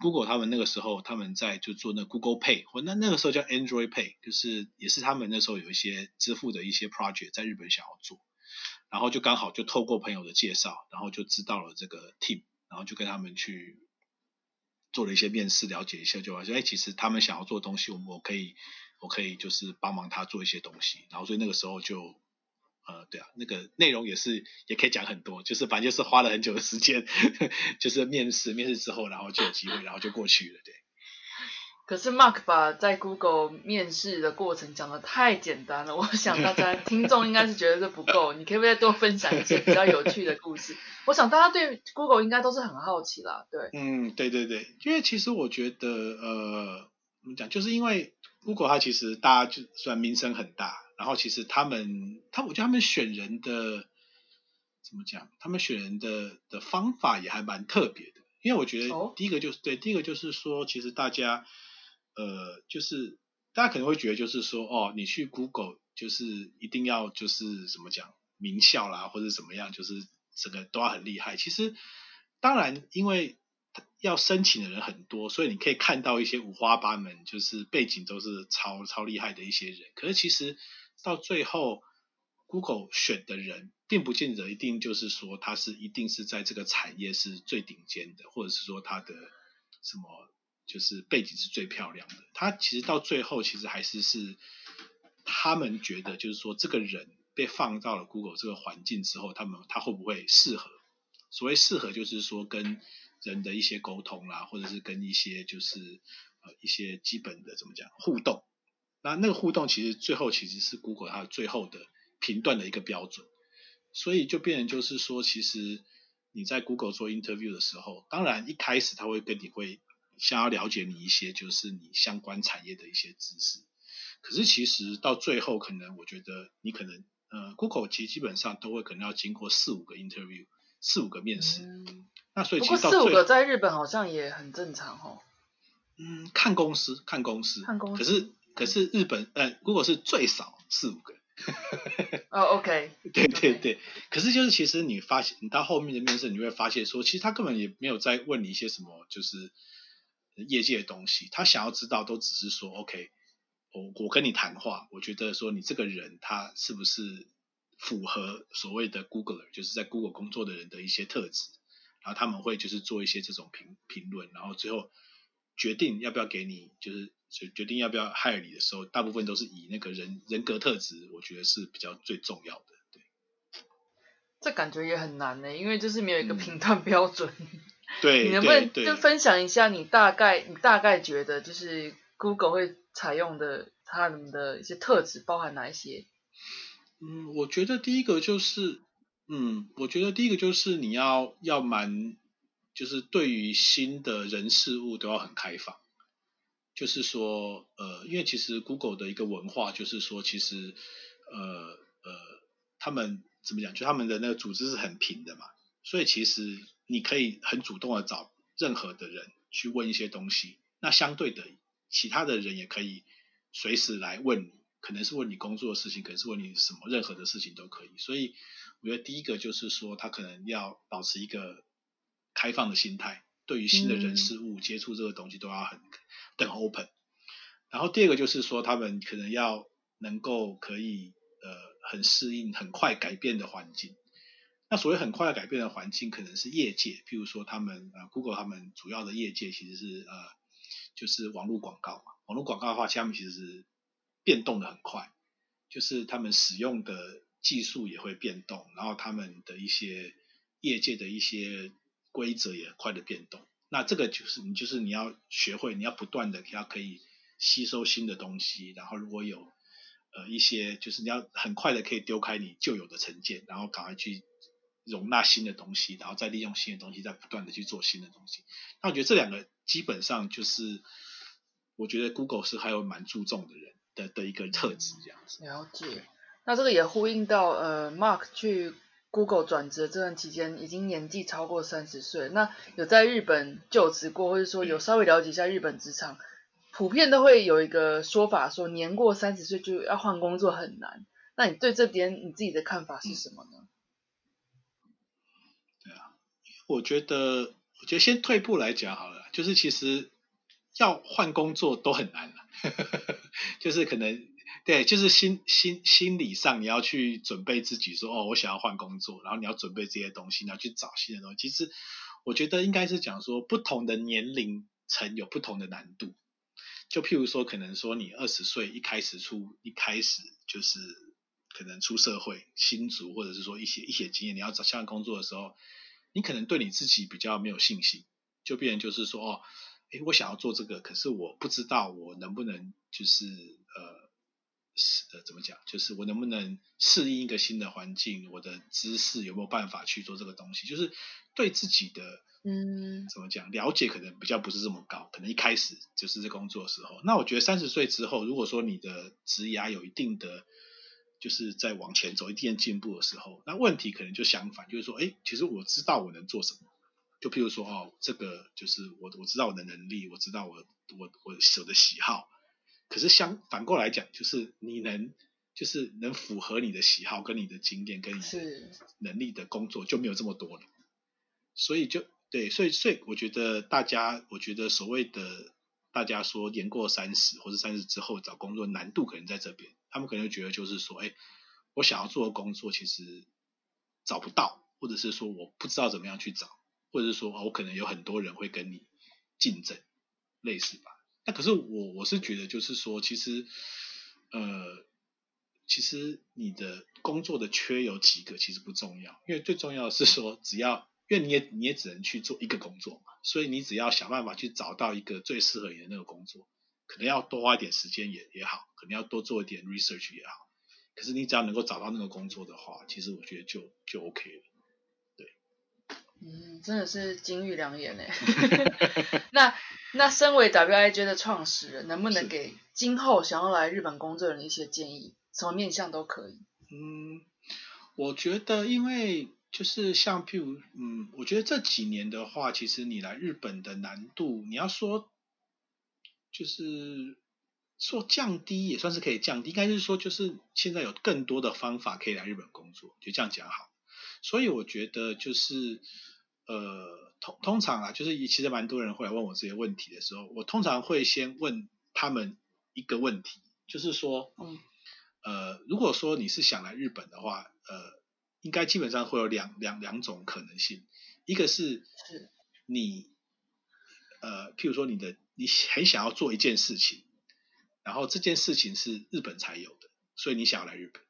Google 他们那个时候他们在就做那 Google Pay 或那那个时候叫 Android Pay，就是也是他们那时候有一些支付的一些 project 在日本想要做，然后就刚好就透过朋友的介绍，然后就知道了这个 team，然后就跟他们去做了一些面试，了解一下，就发现哎，其实他们想要做东西，我我可以我可以就是帮忙他做一些东西，然后所以那个时候就。呃，对啊，那个内容也是，也可以讲很多，就是反正就是花了很久的时间，就是面试，面试之后，然后就有机会，然后就过去了，对。可是 Mark 把在 Google 面试的过程讲的太简单了，我想大家听众应该是觉得这不够，你可不可以多分享一些比较有趣的故事？我想大家对 Google 应该都是很好奇啦，对。嗯，对对对，因为其实我觉得，呃，怎么讲，就是因为 Google 它其实大家就虽然名声很大。然后其实他们，他我觉得他们选人的怎么讲？他们选人的的方法也还蛮特别的。因为我觉得第一个就是对，第一个就是说，其实大家呃，就是大家可能会觉得就是说，哦，你去 Google 就是一定要就是怎么讲名校啦，或者怎么样，就是整个都要很厉害。其实当然，因为要申请的人很多，所以你可以看到一些五花八门，就是背景都是超超厉害的一些人。可是其实到最后，Google 选的人，并不见得一定就是说他是一定是在这个产业是最顶尖的，或者是说他的什么就是背景是最漂亮的。他其实到最后，其实还是是他们觉得，就是说这个人被放到了 Google 这个环境之后，他们他会不会适合？所谓适合，就是说跟人的一些沟通啦，或者是跟一些就是呃一些基本的怎么讲互动。那那个互动其实最后其实是 Google 它最后的评断的一个标准，所以就变成就是说，其实你在 Google 做 interview 的时候，当然一开始他会跟你会想要了解你一些就是你相关产业的一些知识，可是其实到最后可能我觉得你可能呃 Google 其实基本上都会可能要经过四五个 interview，四五个面试，那所以其实四五个在日本好像也很正常哦。嗯，看公司看公司，看公司，可是。可是日本呃，如果是最少四五个，哦，OK，对对对。可是就是其实你发现，你到后面的面试，你会发现说，其实他根本也没有在问你一些什么，就是业界的东西。他想要知道，都只是说，OK，我我跟你谈话，我觉得说你这个人他是不是符合所谓的 Google，就是在 Google 工作的人的一些特质。然后他们会就是做一些这种评评论，然后最后决定要不要给你，就是。决定要不要害你的时候，大部分都是以那个人人格特质，我觉得是比较最重要的。对，这感觉也很难呢，因为就是没有一个评断标准。对，你能不能就分享一下你大概你大概觉得就是 Google 会采用的它们的一些特质包含哪一些？嗯，我觉得第一个就是，嗯，我觉得第一个就是你要要蛮，就是对于新的人事物都要很开放。就是说，呃，因为其实 Google 的一个文化就是说，其实，呃呃，他们怎么讲？就他们的那个组织是很平的嘛，所以其实你可以很主动的找任何的人去问一些东西。那相对的，其他的人也可以随时来问你，可能是问你工作的事情，可能是问你什么任何的事情都可以。所以我觉得第一个就是说，他可能要保持一个开放的心态，对于新的人事物接触这个东西都要很很 open。然后第二个就是说，他们可能要能够可以呃很适应很快改变的环境。那所谓很快的改变的环境，可能是业界，譬如说他们呃 Google 他们主要的业界其实是呃就是网络广告嘛。网络广告的话，他们其实是变动的很快，就是他们使用的技术也会变动，然后他们的一些业界的一些规则也快的变动。那这个就是你就是你要学会，你要不断的要可以吸收新的东西，然后如果有呃一些就是你要很快的可以丢开你旧有的成见，然后赶快去。容纳新的东西，然后再利用新的东西，再不断的去做新的东西。那我觉得这两个基本上就是，我觉得 Google 是还有蛮注重的人的的一个特质这样子。了解。那这个也呼应到呃，Mark 去 Google 转职这段期间，已经年纪超过三十岁。那有在日本就职过，或者说有稍微了解一下日本职场，普遍都会有一个说法，说年过三十岁就要换工作很难。那你对这边你自己的看法是什么呢？我觉得，我觉得先退步来讲好了，就是其实要换工作都很难了，就是可能对，就是心心心理上你要去准备自己说，哦，我想要换工作，然后你要准备这些东西，你要去找新的东西。其实我觉得应该是讲说，不同的年龄层有不同的难度。就譬如说，可能说你二十岁一开始出，一开始就是可能出社会新族，或者是说一些一些经验，你要找下工作的时候。你可能对你自己比较没有信心，就变成就是说，哦，诶，我想要做这个，可是我不知道我能不能就是呃，是呃怎么讲，就是我能不能适应一个新的环境，我的知识有没有办法去做这个东西，就是对自己的嗯怎么讲了解可能比较不是这么高，可能一开始就是在工作的时候，那我觉得三十岁之后，如果说你的职涯有一定的。就是在往前走一定进步的时候，那问题可能就相反，就是说，哎，其实我知道我能做什么，就譬如说，哦，这个就是我我知道我的能力，我知道我我我我的喜好，可是相反过来讲，就是你能就是能符合你的喜好跟你的经验跟你能力的工作就没有这么多了，所以就对，所以所以我觉得大家，我觉得所谓的大家说年过三十或者三十之后找工作难度可能在这边。他们可能觉得就是说，哎，我想要做的工作其实找不到，或者是说我不知道怎么样去找，或者是说我可能有很多人会跟你竞争，类似吧。那可是我我是觉得就是说，其实呃，其实你的工作的缺有几个其实不重要，因为最重要的是说，只要因为你也你也只能去做一个工作嘛，所以你只要想办法去找到一个最适合你的那个工作。可能要多花一点时间也也好，可能要多做一点 research 也好。可是你只要能够找到那个工作的话，其实我觉得就就 OK 了。对，嗯，真的是金玉良言呢。那那身为 WIJ 的创始人，能不能给今后想要来日本工作的人一些建议？什么面向都可以。嗯，我觉得因为就是像譬如，嗯，我觉得这几年的话，其实你来日本的难度，你要说。就是说降低也算是可以降低，应该是说就是现在有更多的方法可以来日本工作，就这样讲好。所以我觉得就是呃通通常啊，就是其实蛮多人会来问我这些问题的时候，我通常会先问他们一个问题，就是说，嗯，呃，如果说你是想来日本的话，呃，应该基本上会有两两两种可能性，一个是是你呃，譬如说你的。你很想要做一件事情，然后这件事情是日本才有的，所以你想要来日本。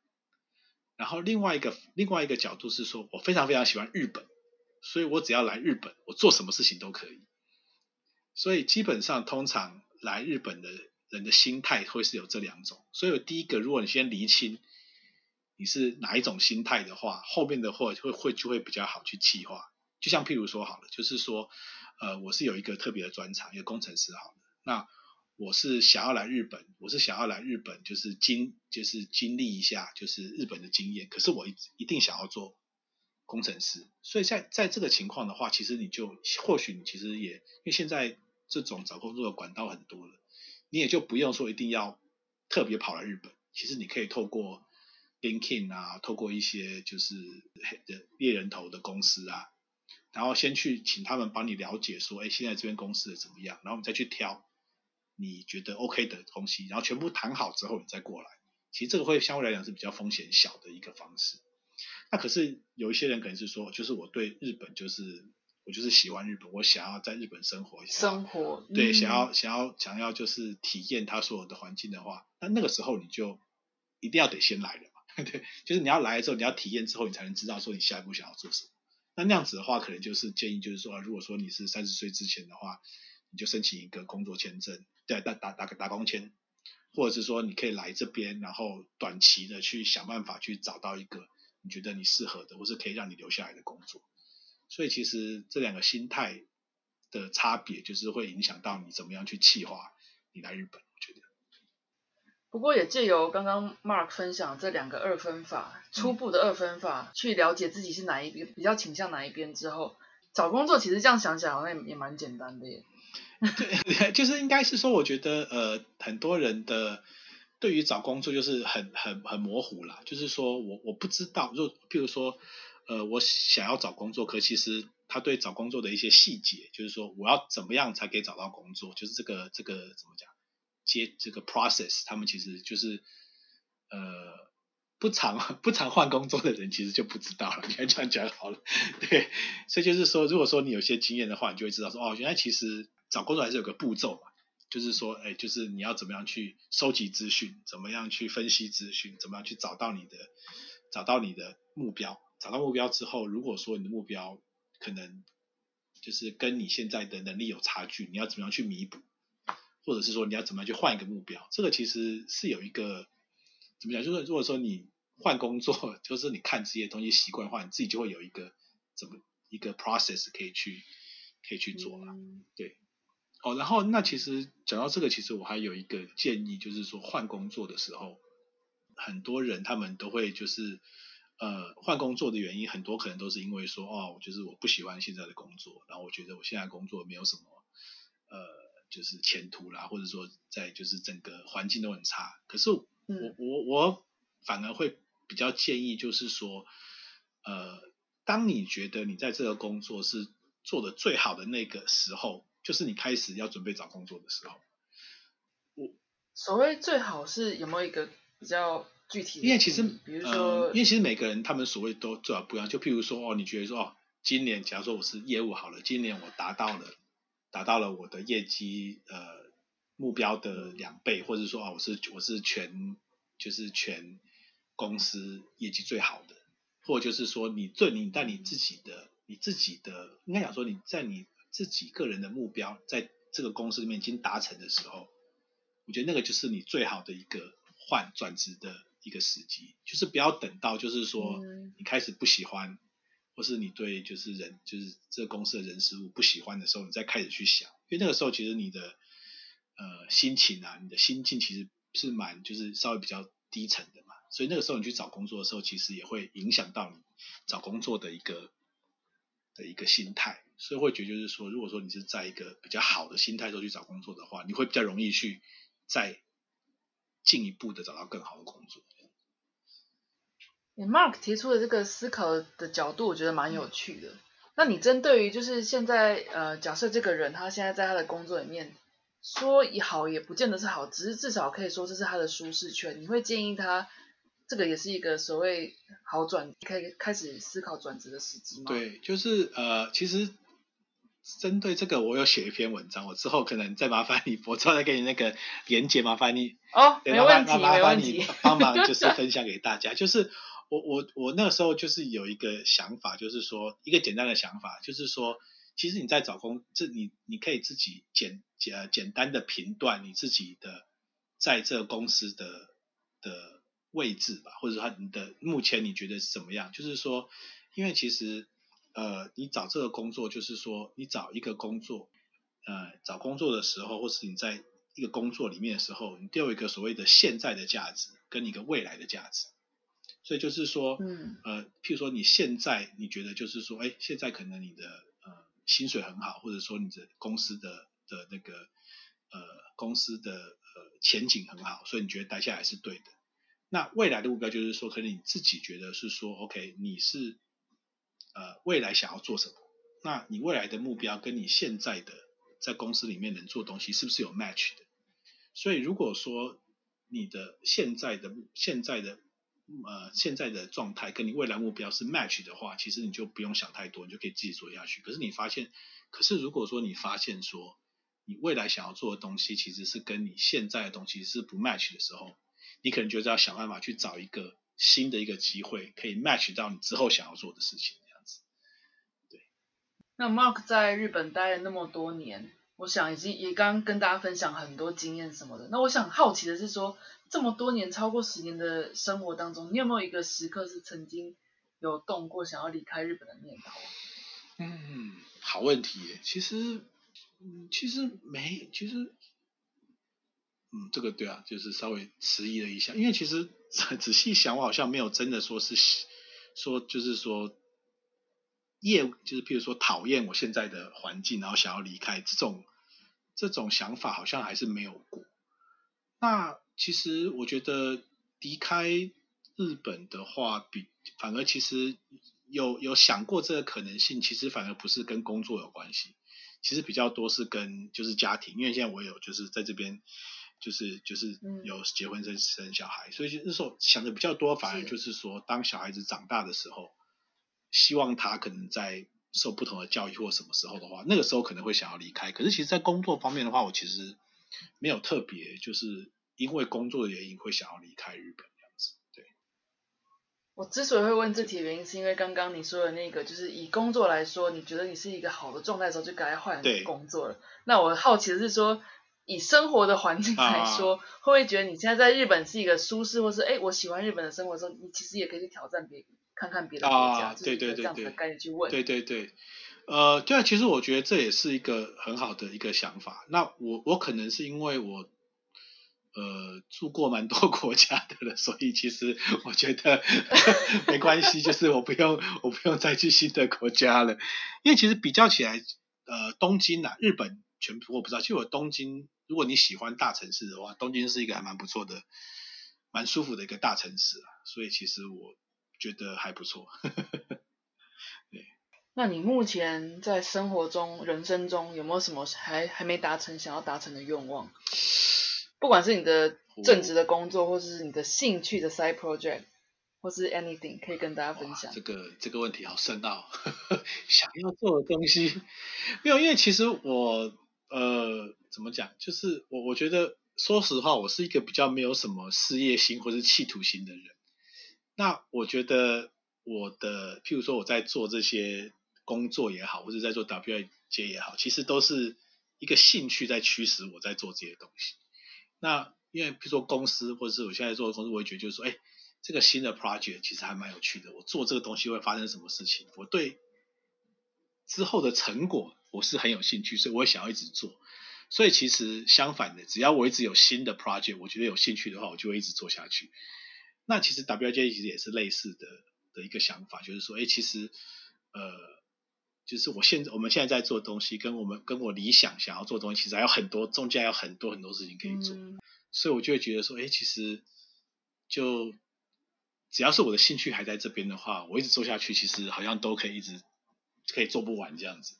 然后另外一个另外一个角度是说，我非常非常喜欢日本，所以我只要来日本，我做什么事情都可以。所以基本上通常来日本的人的心态会是有这两种。所以第一个，如果你先厘清你是哪一种心态的话，后面的话会会就会比较好去计划。就像譬如说好了，就是说。呃，我是有一个特别的专长，一个工程师，好了。那我是想要来日本，我是想要来日本，就是经就是经历一下，就是日本的经验。可是我一一定想要做工程师，所以在在这个情况的话，其实你就或许你其实也因为现在这种找工作的管道很多了，你也就不用说一定要特别跑来日本，其实你可以透过 LinkedIn 啊，透过一些就是猎人头的公司啊，然后先去请他们帮你了解说，哎，现在这边公司的怎么样，然后你再去挑你觉得 OK 的东西，然后全部谈好之后你再过来。其实这个会相对来讲是比较风险小的一个方式。那可是有一些人可能是说，就是我对日本就是我就是喜欢日本，我想要在日本生活，生活对，想要想要想要就是体验它所有的环境的话，那那个时候你就一定要得先来了嘛，对，就是你要来了之后，你要体验之后，你才能知道说你下一步想要做什么。那那样子的话，可能就是建议就是说，如果说你是三十岁之前的话，你就申请一个工作签证，对，打打打个打工签。或者是说你可以来这边，然后短期的去想办法去找到一个你觉得你适合的，或是可以让你留下来的工作。所以其实这两个心态的差别，就是会影响到你怎么样去计划你来日本。不过也借由刚刚 Mark 分享这两个二分法，初步的二分法，去了解自己是哪一边比较倾向哪一边之后，找工作其实这样想想好像也也蛮简单的耶。对，就是应该是说，我觉得呃，很多人的对于找工作就是很很很模糊啦。就是说我我不知道，就譬如说，呃，我想要找工作，可其实他对找工作的一些细节，就是说我要怎么样才可以找到工作，就是这个这个怎么讲，接这个 process，他们其实就是呃不常 不常换工作的人，其实就不知道了。你看这样讲好了，对，所以就是说，如果说你有些经验的话，你就会知道说，哦，原来其实。找工作还是有个步骤嘛，就是说，哎，就是你要怎么样去收集资讯，怎么样去分析资讯，怎么样去找到你的找到你的目标，找到目标之后，如果说你的目标可能就是跟你现在的能力有差距，你要怎么样去弥补，或者是说你要怎么样去换一个目标，这个其实是有一个怎么讲，就是如果说你换工作，就是你看这些东西习惯的话，你自己就会有一个怎么一个 process 可以去可以去做了，对。哦，然后那其实讲到这个，其实我还有一个建议，就是说换工作的时候，很多人他们都会就是呃换工作的原因，很多可能都是因为说哦，就是我不喜欢现在的工作，然后我觉得我现在工作没有什么呃就是前途啦，或者说在就是整个环境都很差。可是我我我反而会比较建议，就是说呃，当你觉得你在这个工作是做的最好的那个时候。就是你开始要准备找工作的时候，我所谓最好是有没有一个比较具体？因为其实，比如说，因为其实每个人他们所谓都最好不一样。就譬如说，哦，你觉得说，哦，今年假如说我是业务好了，今年我达到了达到了我的业绩呃目标的两倍，或者说，啊，我是我是全就是全公司业绩最好的，或者就是说，你对你在你自己的你自己的应该讲说你在你。自己个人的目标在这个公司里面已经达成的时候，我觉得那个就是你最好的一个换转职的一个时机，就是不要等到就是说你开始不喜欢，或是你对就是人就是这公司的人事物不喜欢的时候，你再开始去想，因为那个时候其实你的呃心情啊，你的心境其实是蛮就是稍微比较低沉的嘛，所以那个时候你去找工作的时候，其实也会影响到你找工作的一个的一个心态。所以会觉得就是说，如果说你是在一个比较好的心态中去找工作的话，你会比较容易去再进一步的找到更好的工作。Mark 提出的这个思考的角度，我觉得蛮有趣的。那你针对于就是现在呃，假设这个人他现在在他的工作里面说也好，也不见得是好，只是至少可以说这是他的舒适圈。你会建议他？这个也是一个所谓好转，可以开始思考转职的时机吗？对，就是呃，其实针对这个，我有写一篇文章，我之后可能再麻烦你，我之后再给你那个连接，麻烦你哦，没问题，麻烦你帮忙就是 分享给大家。就是我我我那个时候就是有一个想法，就是说一个简单的想法，就是说其实你在找工，这你你可以自己简简简单的评断你自己的在这个公司的的。位置吧，或者说你的目前你觉得是怎么样？就是说，因为其实呃，你找这个工作，就是说你找一个工作，呃，找工作的时候，或是你在一个工作里面的时候，你都有一个所谓的现在的价值跟一个未来的价值。所以就是说，嗯，呃，譬如说你现在你觉得就是说，哎，现在可能你的呃薪水很好，或者说你的公司的的那个呃公司的呃前景很好，所以你觉得待下来是对的。那未来的目标就是说，可能你自己觉得是说，OK，你是呃未来想要做什么？那你未来的目标跟你现在的在公司里面能做东西是不是有 match 的？所以如果说你的现在的现在的呃现在的状态跟你未来目标是 match 的话，其实你就不用想太多，你就可以自己做下去。可是你发现，可是如果说你发现说你未来想要做的东西其实是跟你现在的东西是不 match 的时候，你可能就是要想办法去找一个新的一个机会，可以 match 到你之后想要做的事情。这样子，对。那 Mark 在日本待了那么多年。我想已经也刚跟大家分享很多经验什么的。那我想好奇的是说，这么多年超过十年的生活当中，你有没有一个时刻是曾经有动过想要离开日本的念头？嗯，好问题。其实，嗯，其实没，其实，嗯，这个对啊，就是稍微迟疑了一下。因为其实 仔细想，我好像没有真的说是说，就是说。业就是譬如说讨厌我现在的环境，然后想要离开这种这种想法好像还是没有过。那其实我觉得离开日本的话，比反而其实有有想过这个可能性，其实反而不是跟工作有关系，其实比较多是跟就是家庭，因为现在我有就是在这边就是就是有结婚生生小孩，所以那时候想的比较多，反而就是说当小孩子长大的时候。希望他可能在受不同的教育或什么时候的话，那个时候可能会想要离开。可是其实，在工作方面的话，我其实没有特别，就是因为工作的原因会想要离开日本这样子。对。我之所以会问这题的原因，是因为刚刚你说的那个，就是以工作来说，你觉得你是一个好的状态的时候，就该换工作了。那我好奇的是说，以生活的环境来说，会不会觉得你现在在日本是一个舒适，或是哎，我喜欢日本的生活的时候，你其实也可以去挑战别。看看别的国家，对对对对，赶紧去问。对对对，呃，对啊，其实我觉得这也是一个很好的一个想法。那我我可能是因为我呃住过蛮多 国家的了，所以其实我觉得 没关系，就是我不用我不用再去新的国家了。因为其实比较起来，呃，东京啊，日本全部我不知道。其实我东京，如果你喜欢大城市的话，东京是一个还蛮不错的、蛮舒服的一个大城市啊。所以其实我。觉得还不错，对。那你目前在生活中、人生中有没有什么还还没达成、想要达成的愿望？不管是你的正职的工作，或是你的兴趣的 side project，或是 anything，可以跟大家分享。这个这个问题好深奥，想要做的东西没有，因为其实我呃怎么讲，就是我我觉得说实话，我是一个比较没有什么事业心或是企图心的人。那我觉得我的，譬如说我在做这些工作也好，或者在做 W I J 也好，其实都是一个兴趣在驱使我在做这些东西。那因为譬如说公司，或者是我现在做的公司，我会觉得就是说，哎，这个新的 project 其实还蛮有趣的。我做这个东西会发生什么事情？我对之后的成果我是很有兴趣，所以我会想要一直做。所以其实相反的，只要我一直有新的 project，我觉得有兴趣的话，我就会一直做下去。那其实 WJ 其实也是类似的的一个想法，就是说，哎，其实，呃，就是我现在我们现在在做东西，跟我们跟我理想想要做东西，其实还有很多中间还有很多很多事情可以做，所以我就会觉得说，哎，其实就只要是我的兴趣还在这边的话，我一直做下去，其实好像都可以一直可以做不完这样子，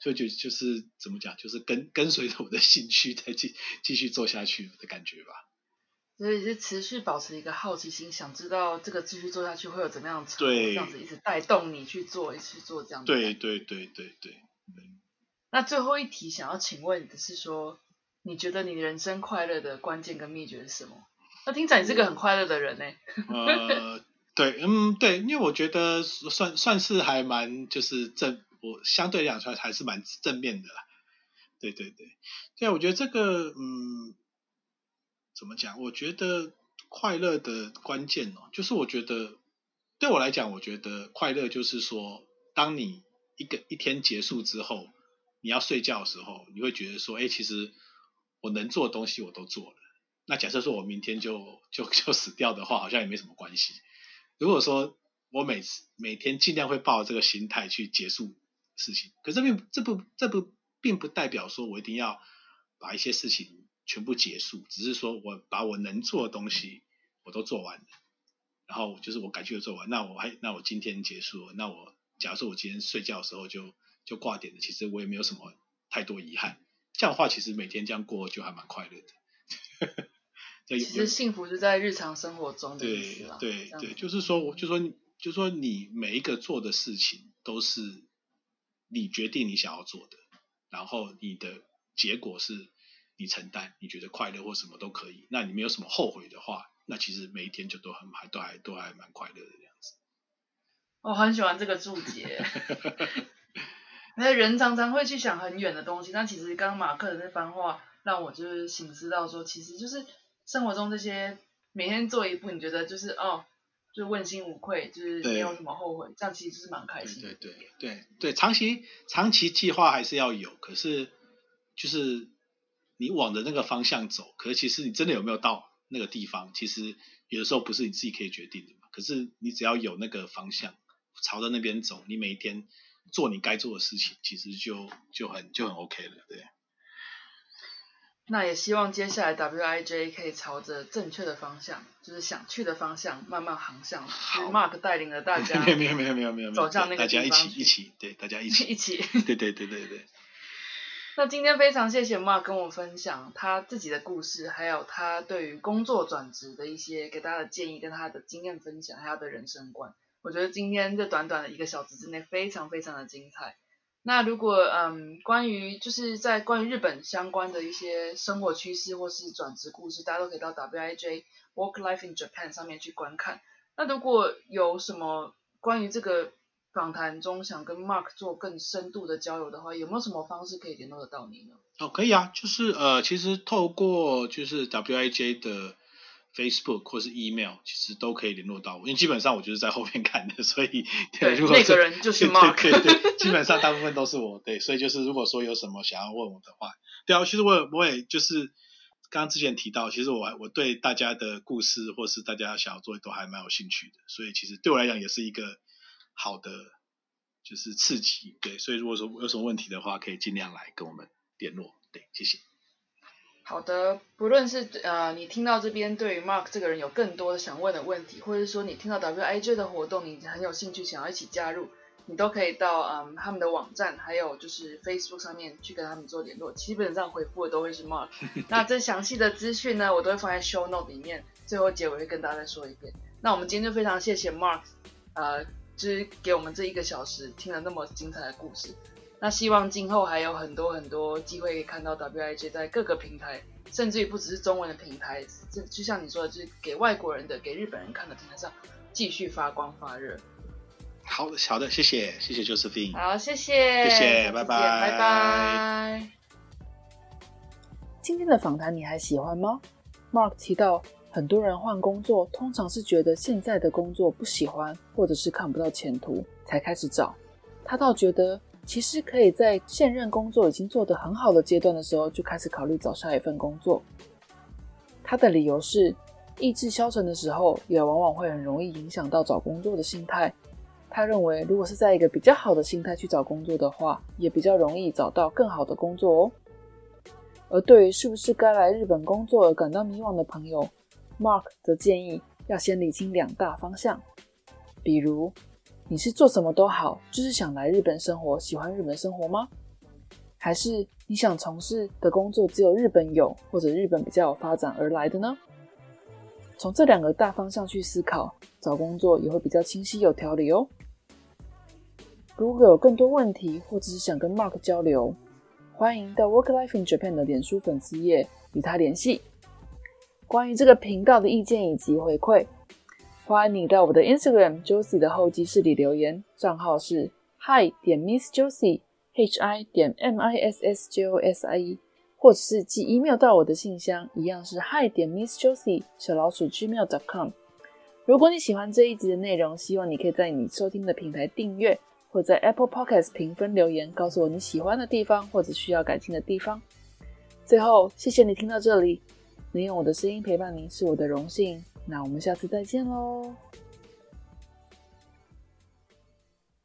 所以就就是怎么讲，就是跟跟随着我的兴趣再继继续做下去的感觉吧。所以是持续保持一个好奇心，想知道这个继续做下去会有怎么样的成果，这样子一直带动你去做，一直做这样子。对对对对对。那最后一题想要请问的是说，你觉得你人生快乐的关键跟秘诀是什么？那听起来你是个很快乐的人呢。呃，对，嗯，对，因为我觉得算算是还蛮就是正，我相对来讲出来还是蛮正面的啦。对对对，对，我觉得这个嗯。怎么讲？我觉得快乐的关键哦，就是我觉得对我来讲，我觉得快乐就是说，当你一个一天结束之后，你要睡觉的时候，你会觉得说，哎，其实我能做的东西我都做了。那假设说我明天就就就死掉的话，好像也没什么关系。如果说我每次每天尽量会抱这个心态去结束事情，可这并这不这不并不代表说我一定要把一些事情。全部结束，只是说我把我能做的东西我都做完了，然后就是我该去的做完，那我还那我今天结束了，那我假如说我今天睡觉的时候就就挂点了，其实我也没有什么太多遗憾。这样的话，其实每天这样过就还蛮快乐的。其实幸福就在日常生活中的意思对对对，就是说，我就说，就说你每一个做的事情都是你决定你想要做的，然后你的结果是你承担，你觉得快乐或什么都可以。那你没有什么后悔的话，那其实每一天就都很还都还都还蛮快乐的这样子。我很喜欢这个注解。那人常常会去想很远的东西，但其实刚刚马克的那番话让我就是醒思到说，其实就是生活中这些每天做一步，你觉得就是哦，就问心无愧，就是没有什么后悔，这样其实就是蛮开心。对对对对对，长期长期计划还是要有，可是就是你往着那个方向走，可是其实你真的有没有到那个地方，其实有的时候不是你自己可以决定的嘛。可是你只要有那个方向，朝着那边走，你每一天。做你该做的事情，其实就就很就很 OK 了，对。那也希望接下来 WIJ 可以朝着正确的方向，就是想去的方向慢慢航向。好，Mark 带领了大家。没有没有没有没有没有走向那个大家一起一起，对，大家一起 一起。对对对对对。那今天非常谢谢 Mark 跟我分享他自己的故事，还有他对于工作转职的一些给大家的建议，跟他的经验分享，还有他的人生观。我觉得今天这短短的一个小时之内，非常非常的精彩。那如果嗯，关于就是在关于日本相关的一些生活趋势或是转职故事，大家都可以到 W I J Work Life in Japan 上面去观看。那如果有什么关于这个访谈中想跟 Mark 做更深度的交流的话，有没有什么方式可以联络得到你呢？哦，可以啊，就是呃，其实透过就是 W I J 的。Facebook 或是 email 其实都可以联络到我，因为基本上我就是在后面看的，所以对那个人就是 Mark，对对，基本上大部分都是我，对，所以就是如果说有什么想要问我的话，对啊，其实我我也就是刚刚之前提到，其实我我对大家的故事或是大家想要做的都还蛮有兴趣的，所以其实对我来讲也是一个好的就是刺激，对，所以如果说有什么问题的话，可以尽量来跟我们联络，对，谢谢。好的，不论是呃你听到这边对于 Mark 这个人有更多的想问的问题，或者是说你听到 WIJ 的活动，你很有兴趣想要一起加入，你都可以到嗯他们的网站，还有就是 Facebook 上面去跟他们做联络，基本上回复的都会是 Mark。那这详细的资讯呢，我都会放在 Show Note 里面，最后结尾会跟大家再说一遍。那我们今天就非常谢谢 Mark，呃，就是给我们这一个小时听了那么精彩的故事。那希望今后还有很多很多机会可以看到 WIJ 在各个平台，甚至于不只是中文的平台，这就像你说的，就是给外国人的、给日本人看的平台上继续发光发热。好的，好的，谢谢，谢谢 Josephine。好，谢谢，谢谢，拜拜，拜拜。今天的访谈你还喜欢吗？Mark 提到，很多人换工作，通常是觉得现在的工作不喜欢，或者是看不到前途，才开始找。他倒觉得。其实可以在现任工作已经做得很好的阶段的时候，就开始考虑找下一份工作。他的理由是，意志消沉的时候，也往往会很容易影响到找工作的心态。他认为，如果是在一个比较好的心态去找工作的话，也比较容易找到更好的工作哦。而对于是不是该来日本工作而感到迷惘的朋友，Mark 则建议要先理清两大方向，比如。你是做什么都好，就是想来日本生活，喜欢日本生活吗？还是你想从事的工作只有日本有，或者日本比较有发展而来的呢？从这两个大方向去思考，找工作也会比较清晰有条理哦。如果有更多问题，或者是想跟 Mark 交流，欢迎到 Work Life in Japan 的脸书粉丝页与他联系。关于这个频道的意见以及回馈。欢迎你到我的 Instagram Josie 的候机室里留言，账号是 Hi 点 Miss Josie，H I 点 M I S S J O S I E，或者是寄 email 到我的信箱，一样是 Hi 点 Miss Josie 小老鼠 gmail dot com。如果你喜欢这一集的内容，希望你可以在你收听的平台订阅，或在 Apple Podcast 评分留言，告诉我你喜欢的地方或者需要改进的地方。最后，谢谢你听到这里，能用我的声音陪伴您是我的荣幸。那我们下次再见喽。